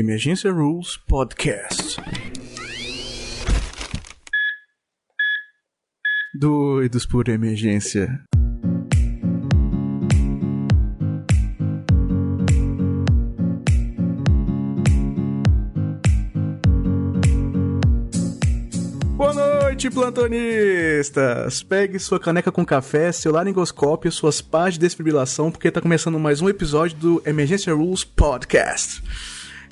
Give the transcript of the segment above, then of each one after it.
Emergência Rules Podcast. Doidos por emergência. Boa noite, plantonistas! Pegue sua caneca com café, seu laringoscópio, suas pás de desfibrilação, porque tá começando mais um episódio do Emergência Rules Podcast.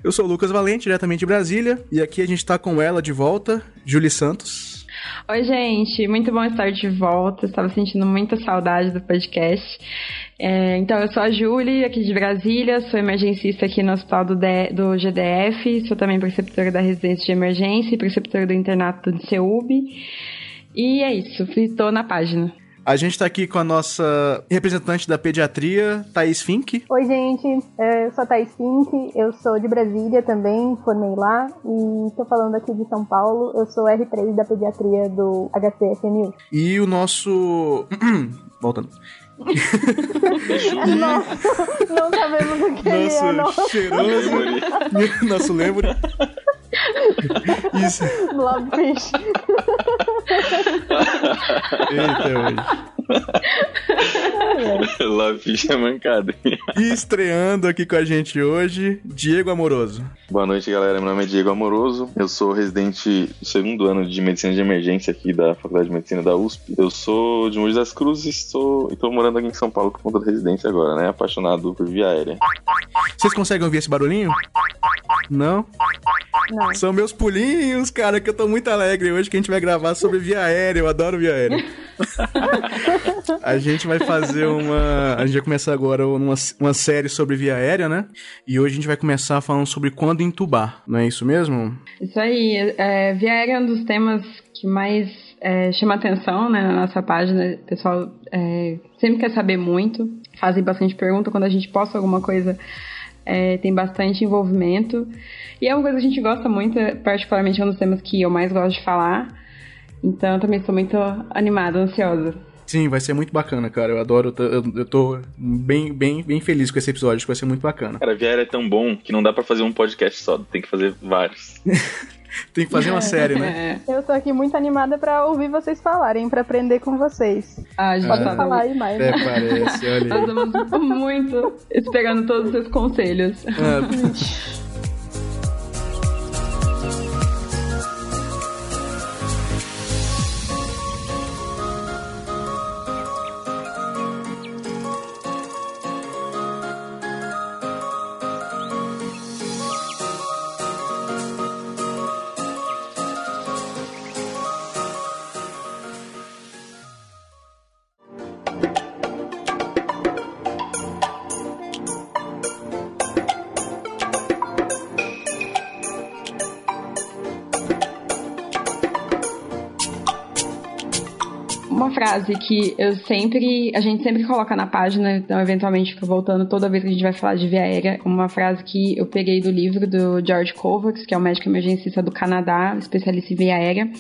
Eu sou o Lucas Valente, diretamente de Brasília, e aqui a gente tá com ela de volta, Julie Santos. Oi, gente, muito bom estar de volta. Estava sentindo muita saudade do podcast. É, então, eu sou a Julie, aqui de Brasília, sou emergencista aqui no hospital do, do GDF, sou também preceptora da residência de emergência e preceptora do internato de CEUB. E é isso, estou na página. A gente tá aqui com a nossa representante da pediatria, Thaís Fink. Oi, gente. Eu sou a Thaís Fink, eu sou de Brasília também, formei lá e tô falando aqui de São Paulo. Eu sou R3 da pediatria do HCFMU. E o nosso. Voltando. Não, não sabemos o que Nosso é, não. cheiroso. nosso lembre. Isso. Blobfish. Eita, hoje. Love Fish é mancada. E estreando aqui com a gente hoje, Diego Amoroso. Boa noite, galera. Meu nome é Diego Amoroso. Eu sou residente do segundo ano de medicina de emergência aqui da Faculdade de Medicina da USP. Eu sou de Mogi das Cruzes sou, e tô morando aqui em São Paulo por conta da residência agora, né? Apaixonado por via aérea. Vocês conseguem ouvir esse barulhinho? Não? Não. São meus pulinhos, cara, que eu tô muito alegre hoje que a gente vai gravar sobre via aérea. Eu adoro via aérea. a gente vai fazer uma. A gente vai começar agora uma, uma série sobre via aérea, né? E hoje a gente vai começar falando sobre quando entubar, não é isso mesmo? Isso aí, é, via aérea é um dos temas que mais é, chama atenção né, na nossa página. O pessoal é, sempre quer saber muito, fazem bastante pergunta quando a gente posta alguma coisa. É, tem bastante envolvimento. E é uma coisa que a gente gosta muito, particularmente é um dos temas que eu mais gosto de falar. Então também estou muito animada, ansiosa. Sim, vai ser muito bacana, cara. Eu adoro, eu, eu tô bem, bem, bem feliz com esse episódio, que vai ser muito bacana. Cara, aérea é tão bom que não dá pra fazer um podcast só, tem que fazer vários. Tem que fazer uma série, né? Eu tô aqui muito animada pra ouvir vocês falarem, pra aprender com vocês. Ah, a gente Podem tá falar aí mais. É, parece, olha Nós aí. estamos muito esperando todos os seus conselhos. Ah, frase que eu sempre, a gente sempre coloca na página, então eventualmente fica voltando toda vez que a gente vai falar de via aérea, uma frase que eu peguei do livro do George Kovacs, que é o médico emergencista do Canadá, especialista em via aérea.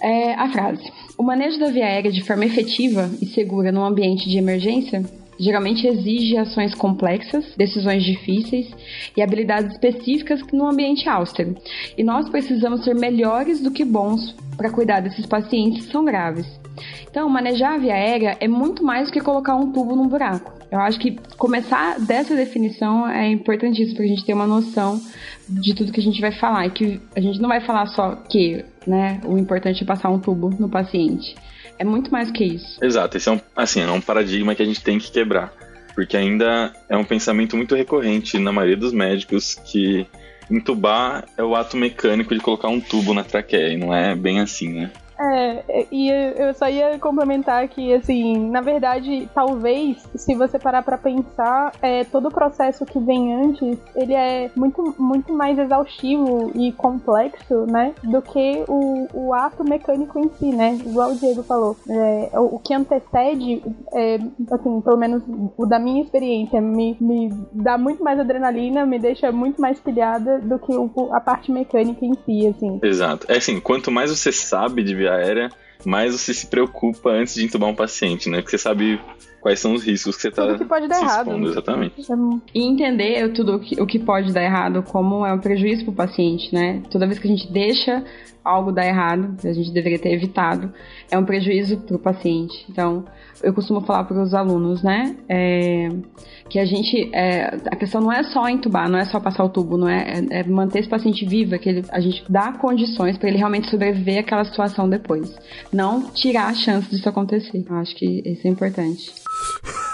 É a frase: O manejo da via aérea de forma efetiva e segura num ambiente de emergência geralmente exige ações complexas, decisões difíceis e habilidades específicas no ambiente austero. E nós precisamos ser melhores do que bons para cuidar desses pacientes que são graves. Então, manejar a via aérea é muito mais do que colocar um tubo num buraco. Eu acho que começar dessa definição é importantíssimo para a gente ter uma noção de tudo que a gente vai falar. E que a gente não vai falar só que né, o importante é passar um tubo no paciente. É muito mais que isso. Exato, esse é um, assim, é um paradigma que a gente tem que quebrar. Porque ainda é um pensamento muito recorrente na maioria dos médicos que entubar é o ato mecânico de colocar um tubo na traqueia, e não é bem assim, né? É, e eu só ia complementar que, assim, na verdade, talvez, se você parar pra pensar, é, todo o processo que vem antes, ele é muito, muito mais exaustivo e complexo, né, do que o, o ato mecânico em si, né, igual o Diego falou. É, o, o que antecede, é, assim, pelo menos o da minha experiência, me, me dá muito mais adrenalina, me deixa muito mais pilhada do que o, a parte mecânica em si, assim. Exato. É assim, quanto mais você sabe de via aérea, mais você se preocupa antes de entubar um paciente, né? Porque você sabe quais são os riscos que você está que pode dar se errado. expondo, exatamente. E entender tudo o que, o que pode dar errado como é um prejuízo para o paciente, né? Toda vez que a gente deixa algo dar errado, a gente deveria ter evitado, é um prejuízo para o paciente. Então, eu costumo falar para os alunos, né? É, que a gente. É, a questão não é só entubar, não é só passar o tubo, não é, é, é manter esse paciente vivo, é que ele, a gente dá condições para ele realmente sobreviver àquela situação depois. Não tirar a chance disso acontecer. Eu acho que isso é importante.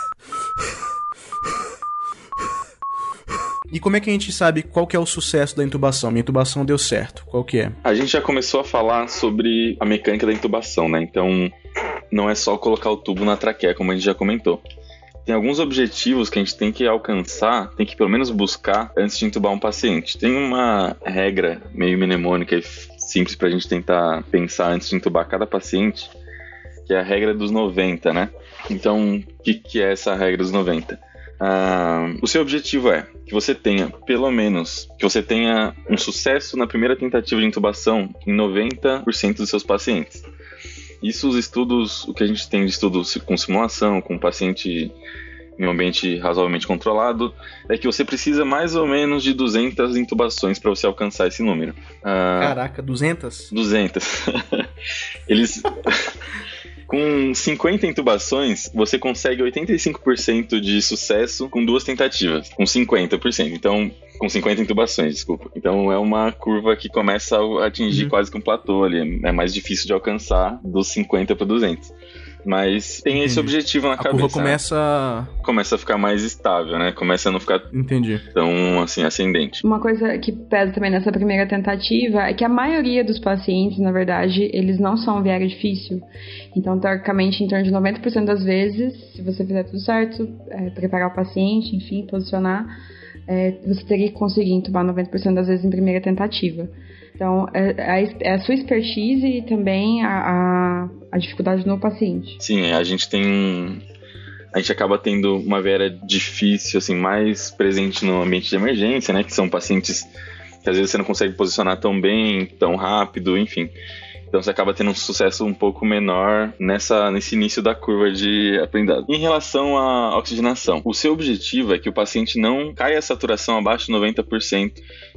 E como é que a gente sabe qual que é o sucesso da intubação? Minha intubação deu certo. Qual que é? A gente já começou a falar sobre a mecânica da intubação, né? Então, não é só colocar o tubo na traqueia, como a gente já comentou. Tem alguns objetivos que a gente tem que alcançar, tem que pelo menos buscar antes de intubar um paciente. Tem uma regra meio mnemônica e simples para a gente tentar pensar antes de intubar cada paciente, que é a regra dos 90, né? Então, o que, que é essa regra dos 90? Ah, o seu objetivo é que você tenha, pelo menos, que você tenha um sucesso na primeira tentativa de intubação em 90% dos seus pacientes. Isso os estudos, o que a gente tem de estudos com simulação, com paciente em um ambiente razoavelmente controlado, é que você precisa mais ou menos de 200 intubações para você alcançar esse número. Ah, Caraca, 200? 200. Eles com 50 intubações, você consegue 85% de sucesso com duas tentativas, com 50%. Então, com 50 intubações, desculpa. Então é uma curva que começa a atingir uhum. quase que um platô ali. É mais difícil de alcançar dos 50 para 200. Mas tem Entendi. esse objetivo na a cabeça. A curva começa. Começa a ficar mais estável, né? Começa a não ficar Entendi. tão assim, ascendente. Uma coisa que pesa também nessa primeira tentativa é que a maioria dos pacientes, na verdade, eles não são viário difícil. Então, teoricamente, em torno de 90% das vezes, se você fizer tudo certo, é, preparar o paciente, enfim, posicionar, é, você teria que conseguir entubar 90% das vezes em primeira tentativa. Então, é, é, é a sua expertise e também a, a, a, dificuldade no paciente. Sim, a gente tem. A gente acaba tendo uma vera difícil, assim, mais presente no ambiente de emergência, né? Que são pacientes que às vezes você não consegue posicionar tão bem, tão rápido, enfim. Então você acaba tendo um sucesso um pouco menor nessa, nesse início da curva de aprendizado. Em relação à oxigenação, o seu objetivo é que o paciente não caia a saturação abaixo de 90%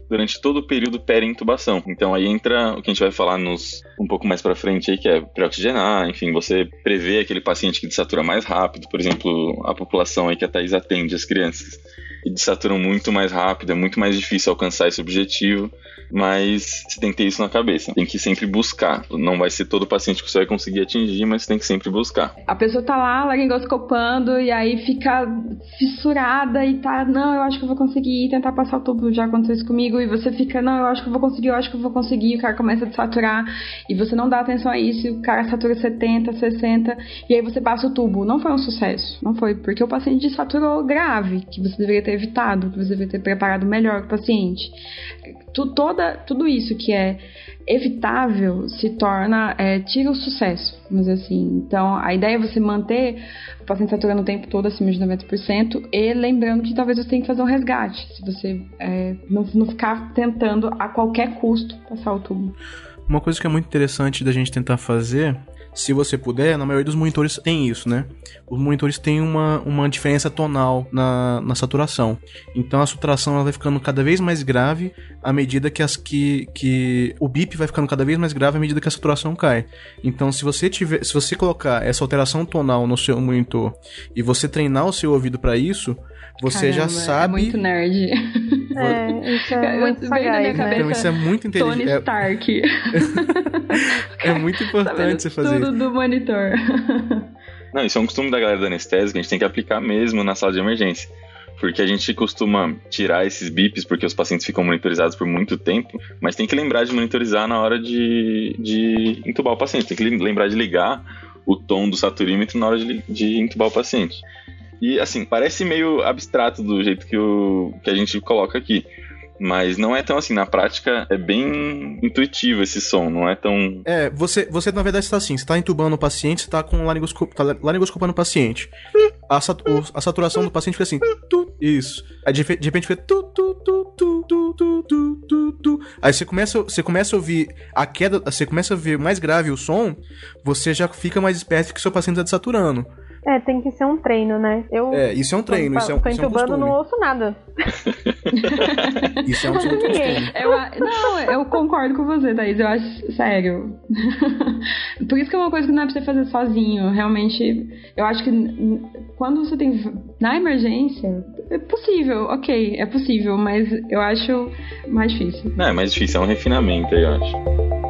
durante todo o período pré-intubação. Então aí entra o que a gente vai falar nos um pouco mais para frente aí, que é pré-oxigenar, enfim, você prevê aquele paciente que desatura mais rápido, por exemplo, a população aí que a Thais atende, as crianças, e desaturam muito mais rápido, é muito mais difícil alcançar esse objetivo mas você tem que ter isso na cabeça. Tem que sempre buscar. Não vai ser todo paciente que você vai conseguir atingir, mas tem que sempre buscar. A pessoa tá lá, laringoscopando, e aí fica fissurada e tá, não, eu acho que eu vou conseguir tentar passar o tubo, já aconteceu isso comigo, e você fica, não, eu acho que eu vou conseguir, eu acho que eu vou conseguir, e o cara começa a saturar, e você não dá atenção a isso, e o cara satura 70, 60, e aí você passa o tubo. Não foi um sucesso. Não foi, porque o paciente saturou grave, que você deveria ter evitado, que você deveria ter preparado melhor o paciente. Tu, toda, tudo isso que é evitável se torna, é, tira o sucesso, vamos dizer assim. Então, a ideia é você manter o paciente saturando o tempo todo acima de 90% e lembrando que talvez você tenha que fazer um resgate, se você é, não, não ficar tentando a qualquer custo passar o tubo. Uma coisa que é muito interessante da gente tentar fazer se você puder, na maioria dos monitores tem isso, né? Os monitores têm uma, uma diferença tonal na, na saturação. Então a saturação ela vai ficando cada vez mais grave à medida que as que, que o bip vai ficando cada vez mais grave à medida que a saturação cai. Então se você tiver, se você colocar essa alteração tonal no seu monitor e você treinar o seu ouvido para isso, você Caramba, já sabe. É muito nerd. É, isso é muito sagaz, né? Então isso é muito inteligente. Tony Stark. é muito importante você fazer tudo do monitor. Não, isso é um costume da galera da anestésia que a gente tem que aplicar mesmo na sala de emergência. Porque a gente costuma tirar esses bips porque os pacientes ficam monitorizados por muito tempo, mas tem que lembrar de monitorizar na hora de, de entubar o paciente. Tem que lembrar de ligar o tom do saturímetro na hora de, de entubar o paciente. E assim, parece meio abstrato do jeito que, o, que a gente coloca aqui. Mas não é tão assim, na prática é bem intuitivo esse som, não é tão. É, você, você na verdade está assim, você está entubando o paciente, você está com laringoscop, tá laringoscopando o paciente. A, sat, a saturação do paciente fica assim, isso. Aí de, de repente fica tu, tu, tu, tu, tu, tu, tu, tu. Aí você começa, você começa a ouvir a queda, você começa a ver mais grave o som, você já fica mais esperto que seu paciente está desaturando. É, tem que ser um treino, né? Eu, é, isso é um treino, isso é um, tô isso é um entubando, não ouço nada. isso é um costume. Eu, não, eu concordo com você, Thaís. Eu acho, sério. Por isso que é uma coisa que não é pra você fazer sozinho. Realmente, eu acho que quando você tem. Na emergência, é possível, ok, é possível, mas eu acho mais difícil. Não, é mais difícil, é um refinamento aí, eu acho.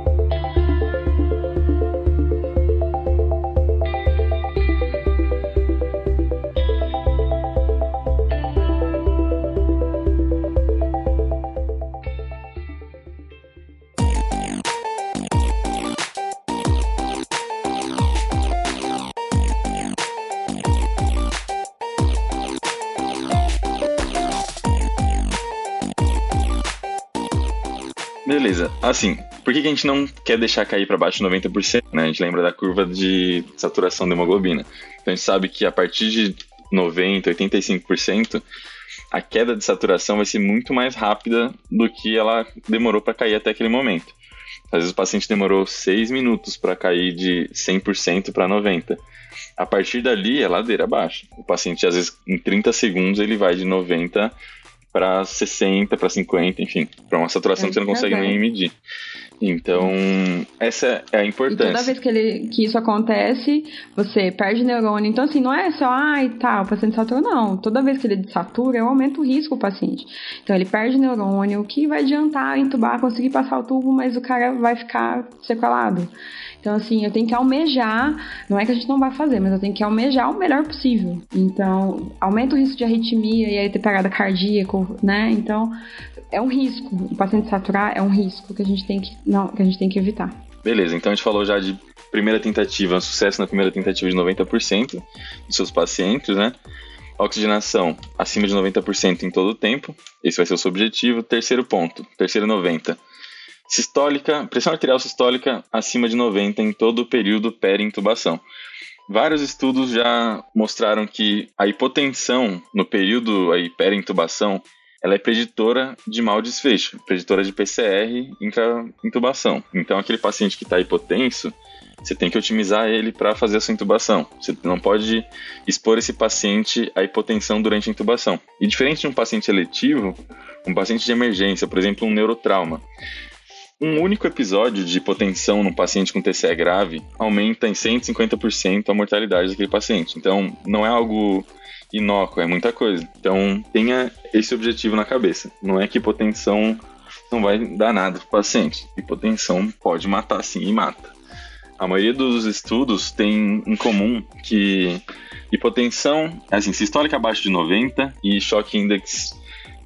Assim, por que, que a gente não quer deixar cair para baixo de 90%? Né? A gente lembra da curva de saturação da hemoglobina. Então a gente sabe que a partir de 90%, 85%, a queda de saturação vai ser muito mais rápida do que ela demorou para cair até aquele momento. Às vezes o paciente demorou 6 minutos para cair de 100% para 90%. A partir dali é ladeira abaixo. O paciente, às vezes, em 30 segundos, ele vai de 90 para 60, para 50, enfim, para uma saturação é, que você não consegue é nem medir. Então, essa é a importância. E toda vez que, ele, que isso acontece, você perde neurônio. Então, assim, não é só, ai, tá, o paciente satura, não. Toda vez que ele satura, eu aumento o risco do paciente. Então, ele perde neurônio, o que vai adiantar entubar, conseguir passar o tubo, mas o cara vai ficar sequelado. Então, assim, eu tenho que almejar, não é que a gente não vai fazer, mas eu tenho que almejar o melhor possível. Então, aumenta o risco de arritmia e aí ter parada cardíaca, né? Então, é um risco. O paciente saturar é um risco que a gente tem que, não, que a gente tem que evitar. Beleza, então a gente falou já de primeira tentativa, sucesso na primeira tentativa de 90% dos seus pacientes, né? Oxigenação acima de 90% em todo o tempo. Esse vai ser o seu objetivo. Terceiro ponto, terceiro 90 Sistólica, pressão arterial sistólica acima de 90 em todo o período peri-intubação. Vários estudos já mostraram que a hipotensão no período aí peri-intubação ela é preditora de mau desfecho, preditora de PCR intra-intubação. Então, aquele paciente que está hipotenso, você tem que otimizar ele para fazer a sua intubação. Você não pode expor esse paciente à hipotensão durante a intubação. E diferente de um paciente eletivo, um paciente de emergência, por exemplo, um neurotrauma, um único episódio de hipotensão num paciente com TCE grave aumenta em 150% a mortalidade daquele paciente. Então, não é algo inócuo, é muita coisa. Então, tenha esse objetivo na cabeça. Não é que hipotensão não vai dar nada para o paciente. Hipotensão pode matar sim e mata. A maioria dos estudos tem em comum que hipotensão, assim, sistólica abaixo de 90 e choque index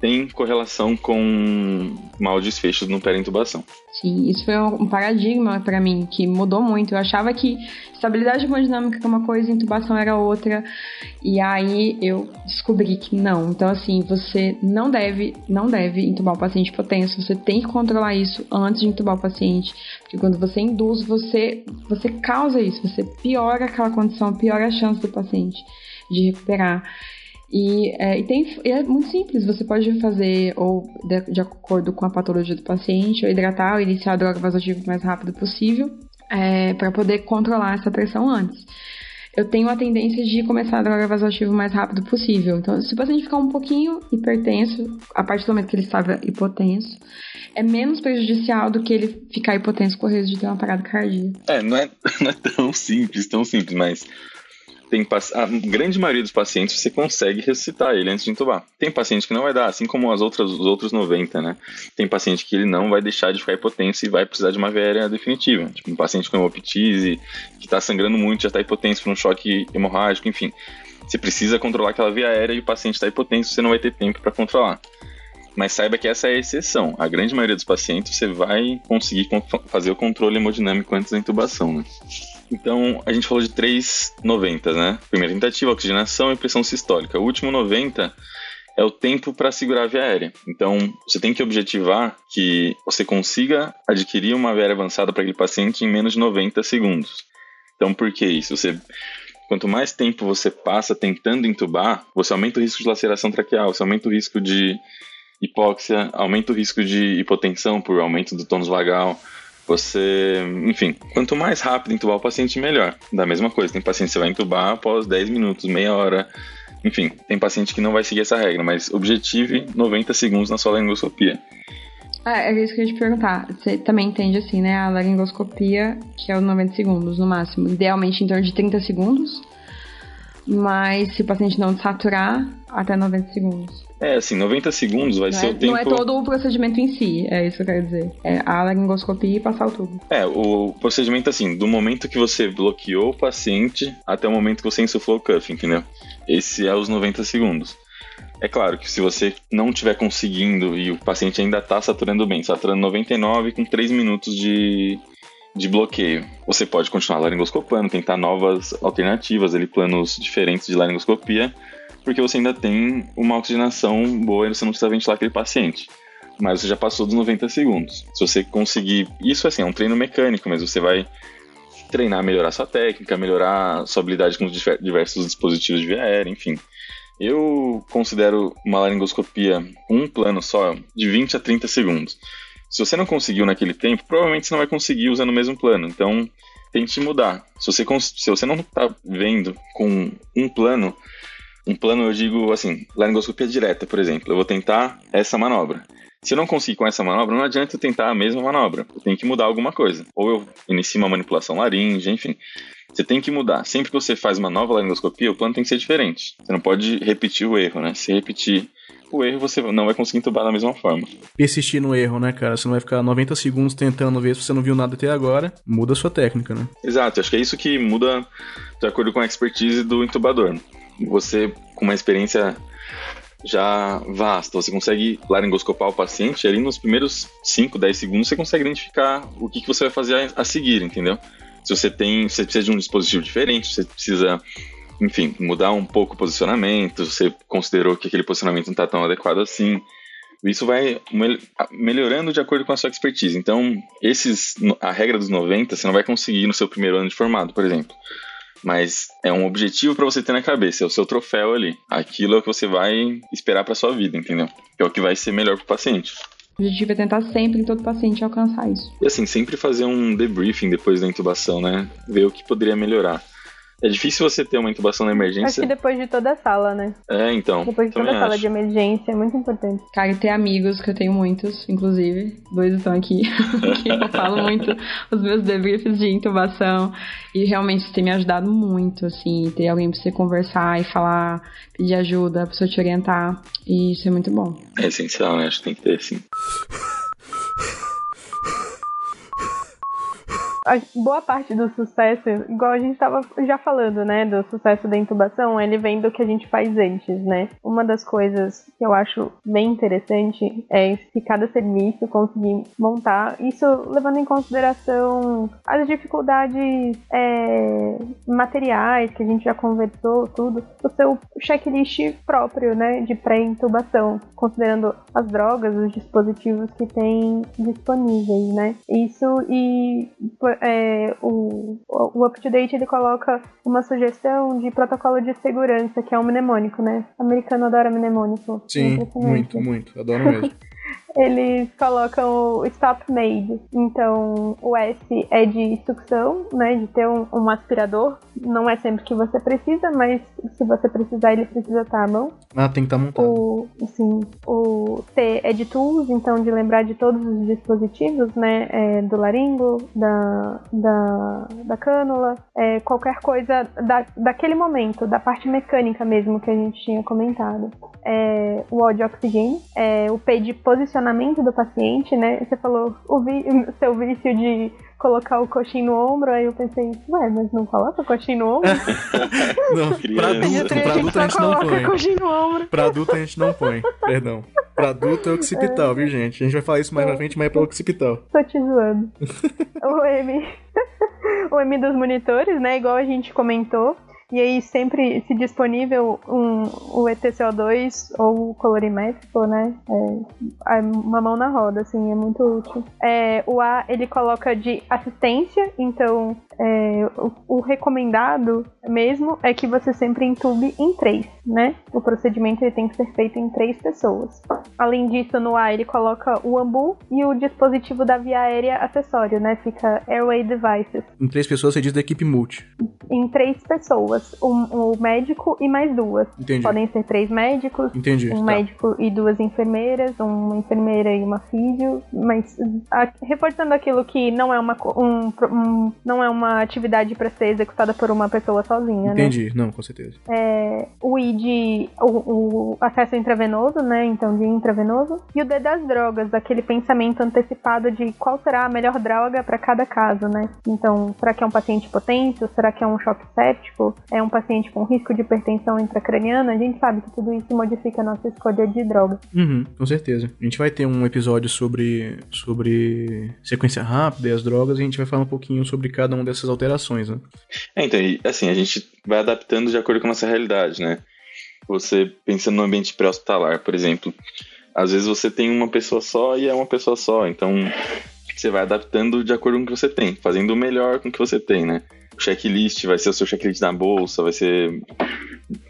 tem correlação com mau desfecho no perintubação. Sim, isso foi um paradigma para mim que mudou muito. Eu achava que estabilidade hemodinâmica é uma coisa, intubação era outra, e aí eu descobri que não. Então assim, você não deve, não deve intubar o paciente hipotenso. Você tem que controlar isso antes de intubar o paciente, porque quando você induz, você você causa isso, você piora aquela condição, piora a chance do paciente de recuperar. E, é, e tem, é muito simples, você pode fazer ou de, de, acordo com a patologia do paciente, ou hidratar ou iniciar a droga vasoativa o mais rápido possível, é, para poder controlar essa pressão antes. Eu tenho a tendência de começar a droga vasoativa o mais rápido possível. Então, se o paciente ficar um pouquinho hipertenso, a partir do momento que ele estava hipotenso, é menos prejudicial do que ele ficar hipotenso com o risco de ter uma parada cardíaca. É, não é, não é tão simples, tão simples, mas tem a grande maioria dos pacientes você consegue ressuscitar ele antes de entubar. Tem paciente que não vai dar, assim como as outras, os outros 90, né? Tem paciente que ele não vai deixar de ficar hipotenso e vai precisar de uma VRA definitiva. Tipo, um paciente com hemoptise, que está sangrando muito, já está hipotenso por um choque hemorrágico, enfim. Você precisa controlar aquela via aérea e o paciente está hipotenso, você não vai ter tempo para controlar. Mas saiba que essa é a exceção. A grande maioria dos pacientes você vai conseguir fazer o controle hemodinâmico antes da intubação, né? Então, a gente falou de três 90, né? Primeira tentativa, oxigenação e pressão sistólica. O último 90 é o tempo para segurar a via aérea. Então, você tem que objetivar que você consiga adquirir uma via aérea avançada para aquele paciente em menos de 90 segundos. Então, por que isso? Você quanto mais tempo você passa tentando entubar, você aumenta o risco de laceração traqueal, você aumenta o risco de hipóxia, aumenta o risco de hipotensão por aumento do tônus vagal, Você, enfim, quanto mais rápido entubar o paciente, melhor. Da mesma coisa, tem paciente que você vai entubar após 10 minutos, meia hora. Enfim, tem paciente que não vai seguir essa regra, mas objetive 90 segundos na sua laringoscopia. Ah, é isso que eu ia te perguntar. Você também entende assim, né? A laringoscopia, que é os 90 segundos no máximo. Idealmente em torno de 30 segundos. Mas se o paciente não saturar, até 90 segundos. É, assim, 90 segundos vai não ser é, o tempo. Não é todo o procedimento em si, é isso que eu quero dizer. É a laringoscopia e passar o tubo. É, o procedimento, assim, do momento que você bloqueou o paciente até o momento que você insuflou o cuff, entendeu? Esse é os 90 segundos. É claro que se você não estiver conseguindo e o paciente ainda está saturando bem, saturando 99 com 3 minutos de, de bloqueio, você pode continuar laringoscopando, tentar novas alternativas, ali, planos diferentes de laringoscopia, porque você ainda tem uma oxigenação boa e você não precisa ventilar aquele paciente. Mas você já passou dos 90 segundos. Se você conseguir. Isso assim, é um treino mecânico, mas você vai treinar, melhorar sua técnica, melhorar sua habilidade com os diversos dispositivos de via aérea, enfim. Eu considero uma laringoscopia um plano só de 20 a 30 segundos. Se você não conseguiu naquele tempo, provavelmente você não vai conseguir usando o mesmo plano. Então, tente mudar. Se você, se você não está vendo com um plano, um plano eu digo assim, laringoscopia direta, por exemplo, eu vou tentar essa manobra. Se eu não conseguir com essa manobra, não adianta eu tentar a mesma manobra. Eu tenho que mudar alguma coisa. Ou eu inicio uma manipulação laringe, enfim. Você tem que mudar. Sempre que você faz uma nova laringoscopia, o plano tem que ser diferente. Você não pode repetir o erro, né? Se repetir o erro, você não vai conseguir entubar da mesma forma. Persistir no erro, né, cara? Você não vai ficar 90 segundos tentando ver se você não viu nada até agora. Muda a sua técnica, né? Exato. Acho que é isso que muda de acordo com a expertise do intubador. Você, com uma experiência já vasta, você consegue laringoscopar o paciente ali nos primeiros 5, 10 segundos você consegue identificar o que, que você vai fazer a, a seguir, entendeu? se você tem, você precisa de um dispositivo diferente, você precisa, enfim, mudar um pouco o posicionamento, você considerou que aquele posicionamento não está tão adequado assim. Isso vai melhorando de acordo com a sua expertise. Então, esses, a regra dos 90 você não vai conseguir no seu primeiro ano de formado, por exemplo. Mas é um objetivo para você ter na cabeça, é o seu troféu ali. Aquilo é o que você vai esperar para sua vida, entendeu? É o que vai ser melhor para o paciente. O objetivo é tentar sempre em todo paciente alcançar isso. E assim, sempre fazer um debriefing depois da intubação, né? Ver o que poderia melhorar. É difícil você ter uma intubação na emergência. Acho que depois de toda a sala, né? É, então. Depois de toda a sala acho. de emergência, é muito importante. Cara, e ter amigos, que eu tenho muitos, inclusive. Dois estão aqui, que eu falo muito os meus debriefs de intubação. E realmente tem me ajudado muito, assim, ter alguém pra você conversar e falar, pedir ajuda, pra pessoa te orientar. E isso é muito bom. É essencial, né? Acho que tem que ter, sim. A boa parte do sucesso, igual a gente estava já falando, né, do sucesso da intubação, ele vem do que a gente faz antes, né? Uma das coisas que eu acho bem interessante é se cada serviço conseguir montar, isso levando em consideração as dificuldades é, materiais que a gente já conversou, tudo, o seu checklist próprio, né, de pré-intubação, considerando as drogas, os dispositivos que tem disponíveis, né? Isso e é, o, o UpToDate ele coloca uma sugestão de protocolo de segurança, que é um mnemônico, né? O americano adora mnemônico. Sim, muito, muito. Adoro mesmo. eles colocam o stop made. Então, o S é de sucção, né? De ter um, um, aspirador. Não é sempre que você precisa, mas se você precisar, ele precisa estar à mão. Ah, tem que estar montado. O, sim, o T é de tools, então de lembrar de todos os dispositivos, né? É, do laringo, da, da, da cânula, é, qualquer coisa da, daquele momento, da parte mecânica mesmo que a gente tinha comentado. É, o O de oxigênio, é, o P de posicionamento do paciente, né? Você falou o vi seu vício de colocar o coxinho no ombro, aí eu pensei, ué, mas não coloca o coxinho no ombro? não, pra adulto, pra adulto a gente não põe. Coxinho no ombro. Pra adulto a gente não põe, perdão. Pra adulto é occipital, é. viu, gente? A gente vai falar isso mais pra frente, mas é pra occipital. Tô te zoando. o M. o M dos monitores, né? Igual a gente comentou. E aí sempre se disponível um, o ETCO2 ou o colorimétrico, né? É, uma mão na roda, assim, é muito útil. É, o A ele coloca de assistência, então é, o, o, recomendado mesmo é que você sempre entube em 3. né? O procedimento ele tem que ser feito em três pessoas. Além disso, no ar ele coloca o ambu e o dispositivo da via aérea acessório, né? Fica Airway Devices. Em três pessoas você diz da equipe multi. Em três pessoas. Um, médico e mais duas. Entendi. Podem ser três médicos, Entendi. um tá. médico e duas enfermeiras, uma enfermeira e uma físio, mas a- reforçando aquilo que não é uma um, um- não é uma atividade para ser executada por uma pessoa sozinha, né? Entendi. Não, com certeza. É, o ID, o, o acesso intravenoso, né? Então de intravenoso e o D das drogas, aquele pensamento antecipado de qual será a melhor droga para cada caso, né? Então, será que é um paciente potente? Será que é um choque séptico? É um paciente com risco de hipertensão intracraniana? A gente sabe que tudo isso modifica a nossa escolha de droga. Uhum, com certeza. A gente vai ter um episódio sobre, sobre sequência rápida e as drogas e a gente vai falar um pouquinho sobre cada uma dessas alterações, né? É, então, assim, a gente vai adaptando de acordo com a nossa realidade, né? Você pensando no ambiente pré-hospitalar, por exemplo, às vezes você tem uma pessoa só e é uma pessoa só, então você vai adaptando de acordo com o que você tem, fazendo o melhor com o que você tem, né? O checklist vai ser o seu checklist na bolsa, vai ser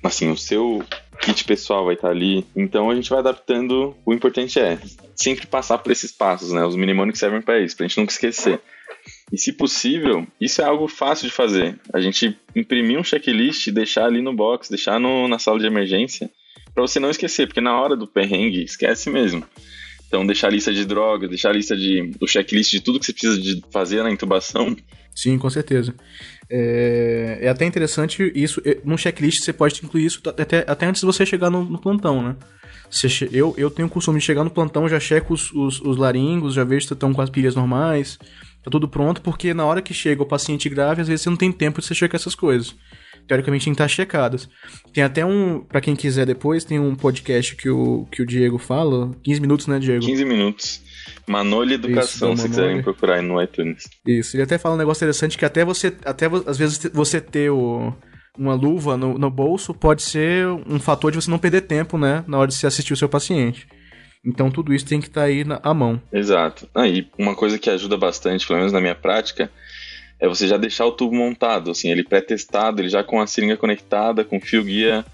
assim, o seu kit pessoal vai estar ali. Então a gente vai adaptando. O importante é sempre passar por esses passos, né? Os mnemônicos servem para isso, pra gente nunca esquecer. E se possível, isso é algo fácil de fazer. A gente imprimir um checklist, deixar ali no box, deixar no, na sala de emergência, para você não esquecer, porque na hora do perrengue, esquece mesmo. Então, deixar a lista de drogas, deixar a lista de, do checklist de tudo que você precisa de fazer na intubação. Sim, com certeza. É, é até interessante isso. é, Num checklist você pode incluir isso até, até antes de você chegar no, no plantão, né? Eu, eu tenho o costume de chegar no plantão, já checo os, os, os laringos, já vejo se estão com as pilhas normais, tá tudo pronto, porque na hora que chega o paciente grave, às vezes você não tem tempo de você checar essas coisas. Teoricamente tem que estar checadas. Tem até um, pra quem quiser depois, tem um podcast que o, que o Diego fala, 15 minutos, né, Diego? 15 minutos. Manolha Educação, Isso, se quiserem procurar aí no iTunes. Isso, ele até fala um negócio interessante que até você, até às vezes você ter o, uma luva no, no bolso pode ser um fator de você não perder tempo, né, na hora de se assistir o seu paciente. Então tudo isso tem que estar aí na, à mão. Exato. Aí, uma coisa que ajuda bastante, pelo menos na minha prática, é você já deixar o tubo montado, assim, ele pré-testado, ele já com a seringa conectada, com fio guia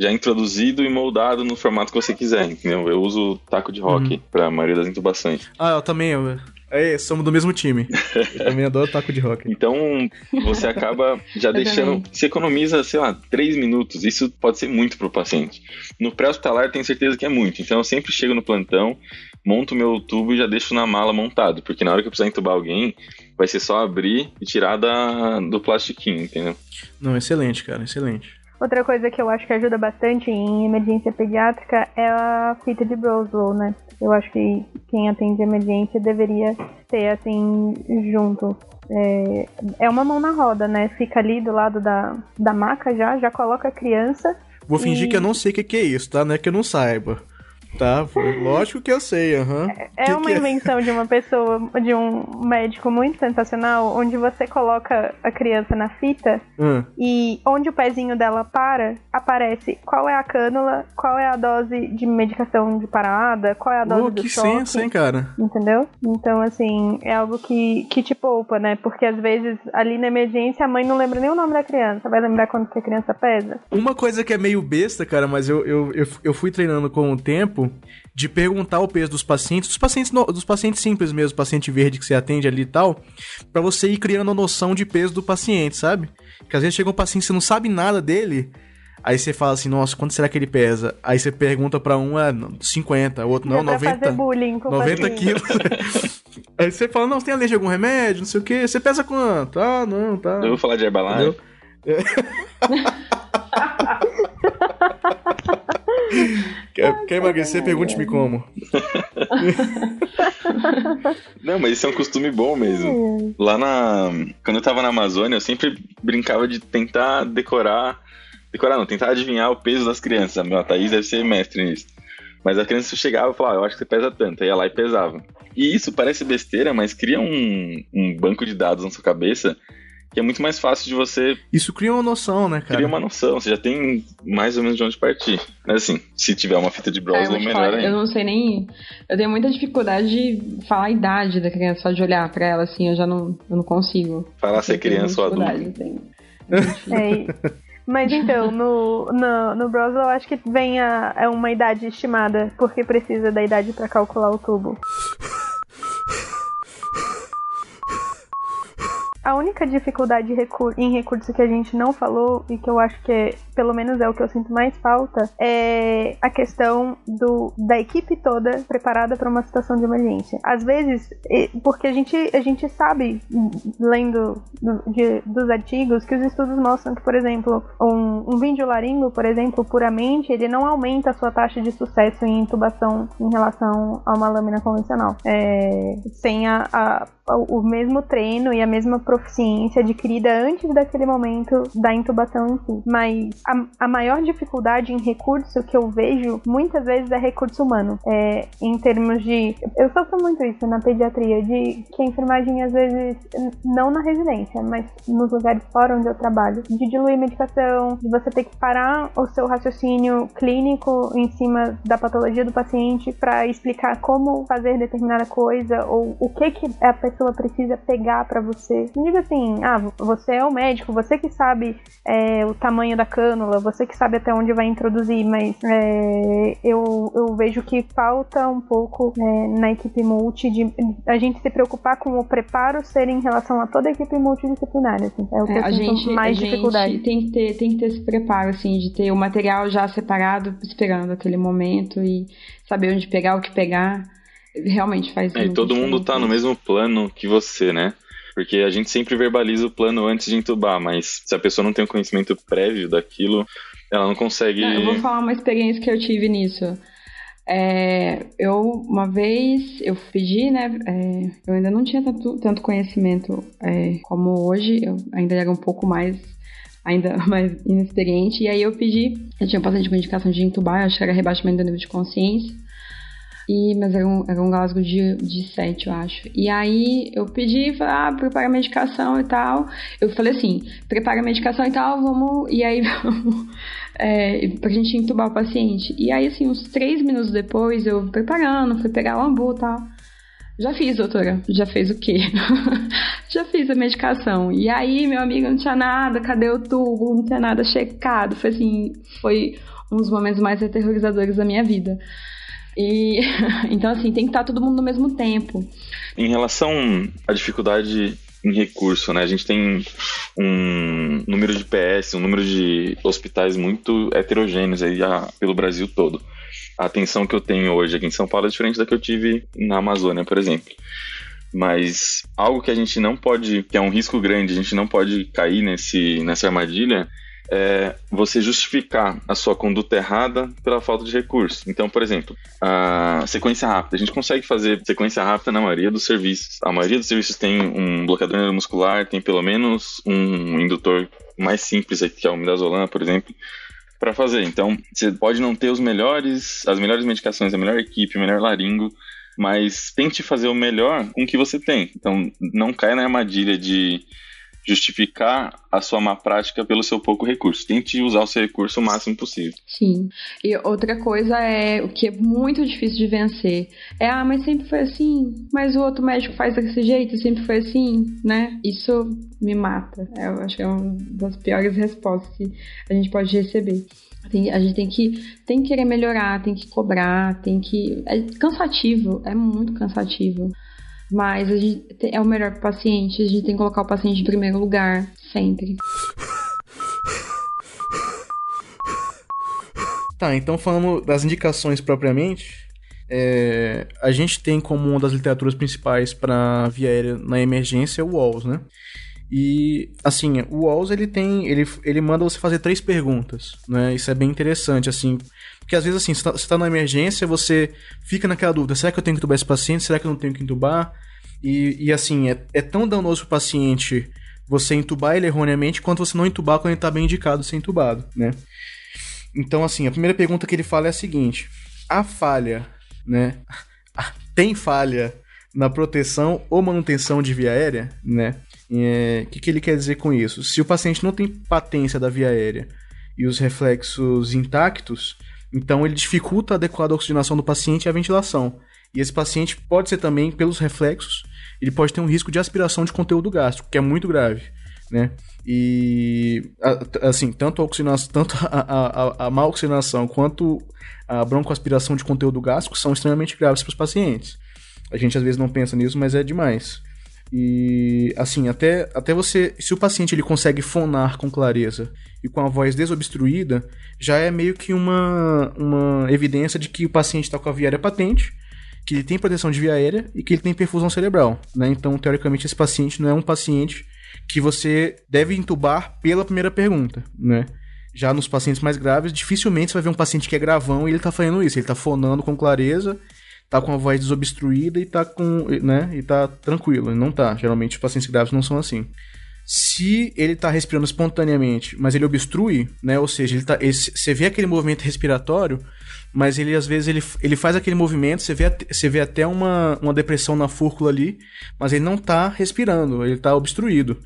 já introduzido e moldado no formato que você quiser, entendeu? Eu uso taco de rock Uhum. para a maioria das intubações. Ah, eu também. Eu, é, somos do mesmo time. Eu também adoro taco de rock. Então, você acaba já deixando. Você economiza, sei lá, três minutos. Isso pode ser muito pro paciente. No pré-hospitalar, eu tenho certeza que é muito. Então, eu sempre chego no plantão, monto meu tubo e já deixo na mala montado. Porque na hora que eu precisar entubar alguém, vai ser só abrir e tirar da, do plastiquinho, entendeu? Não, excelente, cara, excelente. Outra coisa que eu acho que ajuda bastante em emergência pediátrica é a fita de Broslow, né? Eu acho que quem atende emergência deveria ter, assim, junto. É, é uma mão na roda, né? Fica ali do lado da, da maca já, já coloca a criança. Vou fingir E- que eu não sei o que, que é isso, tá? Não é que eu não saiba. Tá? Foi- Lógico que eu sei, aham. É Que uma que é? invenção de uma pessoa, de um médico muito sensacional, onde você coloca a criança na fita Hum. e onde o pezinho dela para, aparece qual é a cânula, qual é a dose de medicação de parada, qual é a dose Oh, do que choque. senso, hein, cara? Entendeu? Então, assim, é algo que, que te poupa, né? Porque às vezes ali na emergência a mãe não lembra nem o nome da criança. Vai lembrar quanto que a criança pesa? Uma coisa que é meio besta, cara, mas eu, eu, eu, eu fui treinando com o tempo de perguntar o peso dos pacientes, dos pacientes, no- dos pacientes simples mesmo, paciente verde que você atende ali e tal, pra você ir criando a noção de peso do paciente, sabe? Porque às vezes chega um paciente que você não sabe nada dele, aí você fala assim, nossa, quanto será que ele pesa? Aí você pergunta pra um, é 50, o outro, não, Já pra 90. fazer bullying com o 90 paciente. quilos. Aí você fala, não, você tem alergia a algum remédio, não sei o que. Você pesa quanto? Ah, não, tá. Eu vou falar de Herbalife. Quer, quer emagrecer? Pergunte-me como. Não, mas isso é um costume bom mesmo. Lá na. Quando eu tava na Amazônia, eu sempre brincava de tentar decorar. Decorar não, tentar adivinhar o peso das crianças. A minha Thaís deve ser mestre nisso. Mas a criança chegava e falava, ah, eu acho que você pesa tanto. Aí ia lá e pesava. E isso parece besteira, mas cria um, um banco de dados na sua cabeça que é muito mais fácil de você Isso cria uma noção, né, cara? criar uma noção. Você já tem mais ou menos de onde partir. Mas assim, se tiver uma fita de eu, vou te melhor falar, eu ainda. não sei nem. Eu tenho muita dificuldade de falar a idade da criança, só de olhar pra ela, assim, eu já não, eu não consigo. Falar se é Eu criança ou adulto. assim. É, Mas então, no, no, no Browser eu acho que vem a, é uma idade estimada, porque precisa da idade para calcular o tubo. A única dificuldade em recurso que a gente não falou e que eu acho que é, pelo menos é o que eu sinto mais falta é a questão do, da equipe toda preparada para uma situação de emergência. Às vezes, porque a gente, a gente sabe, lendo de, dos artigos, que os estudos mostram que, por exemplo, um, um laringo, por exemplo, puramente, ele não aumenta a sua taxa de sucesso em intubação em relação a uma lâmina convencional. É, sem a, a o mesmo treino e a mesma proficiência adquirida antes daquele momento da intubação em si. Mas a, a maior dificuldade em recurso que eu vejo muitas vezes é recurso humano. É, em termos de. Eu sofro muito isso na pediatria, de que a enfermagem às vezes, não na residência, mas nos lugares fora onde eu trabalho, de diluir medicação, de você ter que parar o seu raciocínio clínico em cima da patologia do paciente para explicar como fazer determinada coisa ou o que, que a pessoa precisa pegar para você. Não diga assim, ah, você é o médico, você que sabe é, o tamanho da cânula, você que sabe até onde vai introduzir, mas é, eu, eu vejo que falta um pouco é, na equipe multi de a gente se preocupar com o preparo ser em relação a toda a equipe multidisciplinar. Assim, é o que é, eu a gente, mais a dificuldade. Gente tem que ter tem que ter esse preparo assim de ter o material já separado esperando aquele momento e saber onde pegar o que pegar realmente faz é, E todo mundo tá no mesmo plano que você, né? Porque a gente sempre verbaliza o plano antes de entubar, mas se a pessoa não tem um conhecimento prévio daquilo, ela não consegue. Não, eu vou falar uma experiência que eu tive nisso. É, eu, uma vez, eu pedi, né? É, eu ainda não tinha tanto, tanto conhecimento é, como hoje, eu ainda era um pouco mais ainda mais inexperiente. E aí eu pedi, eu tinha um paciente com indicação de entubar, acho que era rebaixamento do nível de consciência. E, mas era um, era um gasgo de, de 7, eu acho. E aí eu pedi, falei, ah, prepara a medicação e tal. Eu falei assim, prepara a medicação e tal, vamos. E aí vamos. É, pra gente entubar o paciente. E aí, assim, uns três minutos depois, eu preparando, fui pegar o ambu e tal. Já fiz, doutora. Já fez o quê? Já fiz a medicação. E aí, meu amigo, não tinha nada, cadê o tubo? Não tinha nada checado. Foi assim, foi um dos momentos mais aterrorizadores da minha vida. E então assim, tem que estar todo mundo no mesmo tempo. Em relação à dificuldade em recurso, né? A gente tem um número de PS, um número de hospitais muito heterogêneos aí pelo Brasil todo. A atenção que eu tenho hoje aqui em São Paulo é diferente da que eu tive na Amazônia, por exemplo. Mas algo que a gente não pode, que é um risco grande, a gente não pode cair nesse, nessa armadilha, é você justificar a sua conduta errada pela falta de recurso. Então, por exemplo, a sequência rápida. A gente consegue fazer sequência rápida na maioria dos serviços. A maioria dos serviços tem um bloqueador neuromuscular, tem pelo menos um indutor mais simples, que é o midazolam, por exemplo, para fazer. Então, você pode não ter os melhores, as melhores medicações, a melhor equipe, o melhor laringo, mas tente fazer o melhor com o que você tem. Então, não caia na armadilha de justificar a sua má prática pelo seu pouco recurso. Tente usar o seu recurso o máximo possível. Sim. E outra coisa é o que é muito difícil de vencer. É, ah, mas sempre foi assim, mas o outro médico faz desse jeito, sempre foi assim, né? Isso me mata. É, eu acho que é uma das piores respostas que a gente pode receber. Tem, a gente tem que, tem que querer melhorar, tem que cobrar, tem que. É cansativo, é muito cansativo. Mas é o melhor para o paciente, a gente tem que colocar o paciente em primeiro lugar, sempre. Tá, então falando das indicações propriamente, é, a gente tem como uma das literaturas principais para via aérea na emergência o WALS, né? E assim, o WALS ele tem, ele, ele manda você fazer três perguntas, né? Isso é bem interessante, assim, porque às vezes, assim, você está tá numa emergência, você fica naquela dúvida: será que eu tenho que entubar esse paciente? Será que eu não tenho que entubar? E, e assim, é, é tão danoso pro paciente você entubar ele erroneamente quanto você não entubar quando ele está bem indicado ser entubado, né? Então, assim, a primeira pergunta que ele fala é a seguinte: a falha, né? Tem falha na proteção ou manutenção de via aérea, né? O é, que, que ele quer dizer com isso? Se o paciente não tem patência da via aérea e os reflexos intactos, então ele dificulta a adequada oxigenação do paciente e a ventilação. E esse paciente pode ser também, pelos reflexos, ele pode ter um risco de aspiração de conteúdo gástrico, que é muito grave. Né? E, assim, tanto a, oxigenação, tanto a, a, a má oxigenação quanto a broncoaspiração de conteúdo gástrico são extremamente graves para os pacientes. A gente às vezes não pensa nisso, mas é demais. E assim, até, até você, se o paciente ele consegue fonar com clareza e com a voz desobstruída, já é meio que uma, uma evidência de que o paciente está com a via aérea patente, que ele tem proteção de via aérea e que ele tem perfusão cerebral. Né? Então, teoricamente, esse paciente não é um paciente que você deve intubar pela primeira pergunta, né? Já nos pacientes mais graves, dificilmente você vai ver um paciente que é gravão e ele tá fazendo isso, ele tá fonando com clareza, tá com a voz desobstruída e tá com, né, e tá tranquilo, não tá. Geralmente os pacientes graves não são assim. Se ele tá respirando espontaneamente, mas ele obstrui, né, ou seja, ele tá, ele, você vê aquele movimento respiratório, mas ele às vezes ele, ele faz aquele movimento, você vê, você vê até uma, uma depressão na fúrcula ali, mas ele não está respirando, ele está obstruído.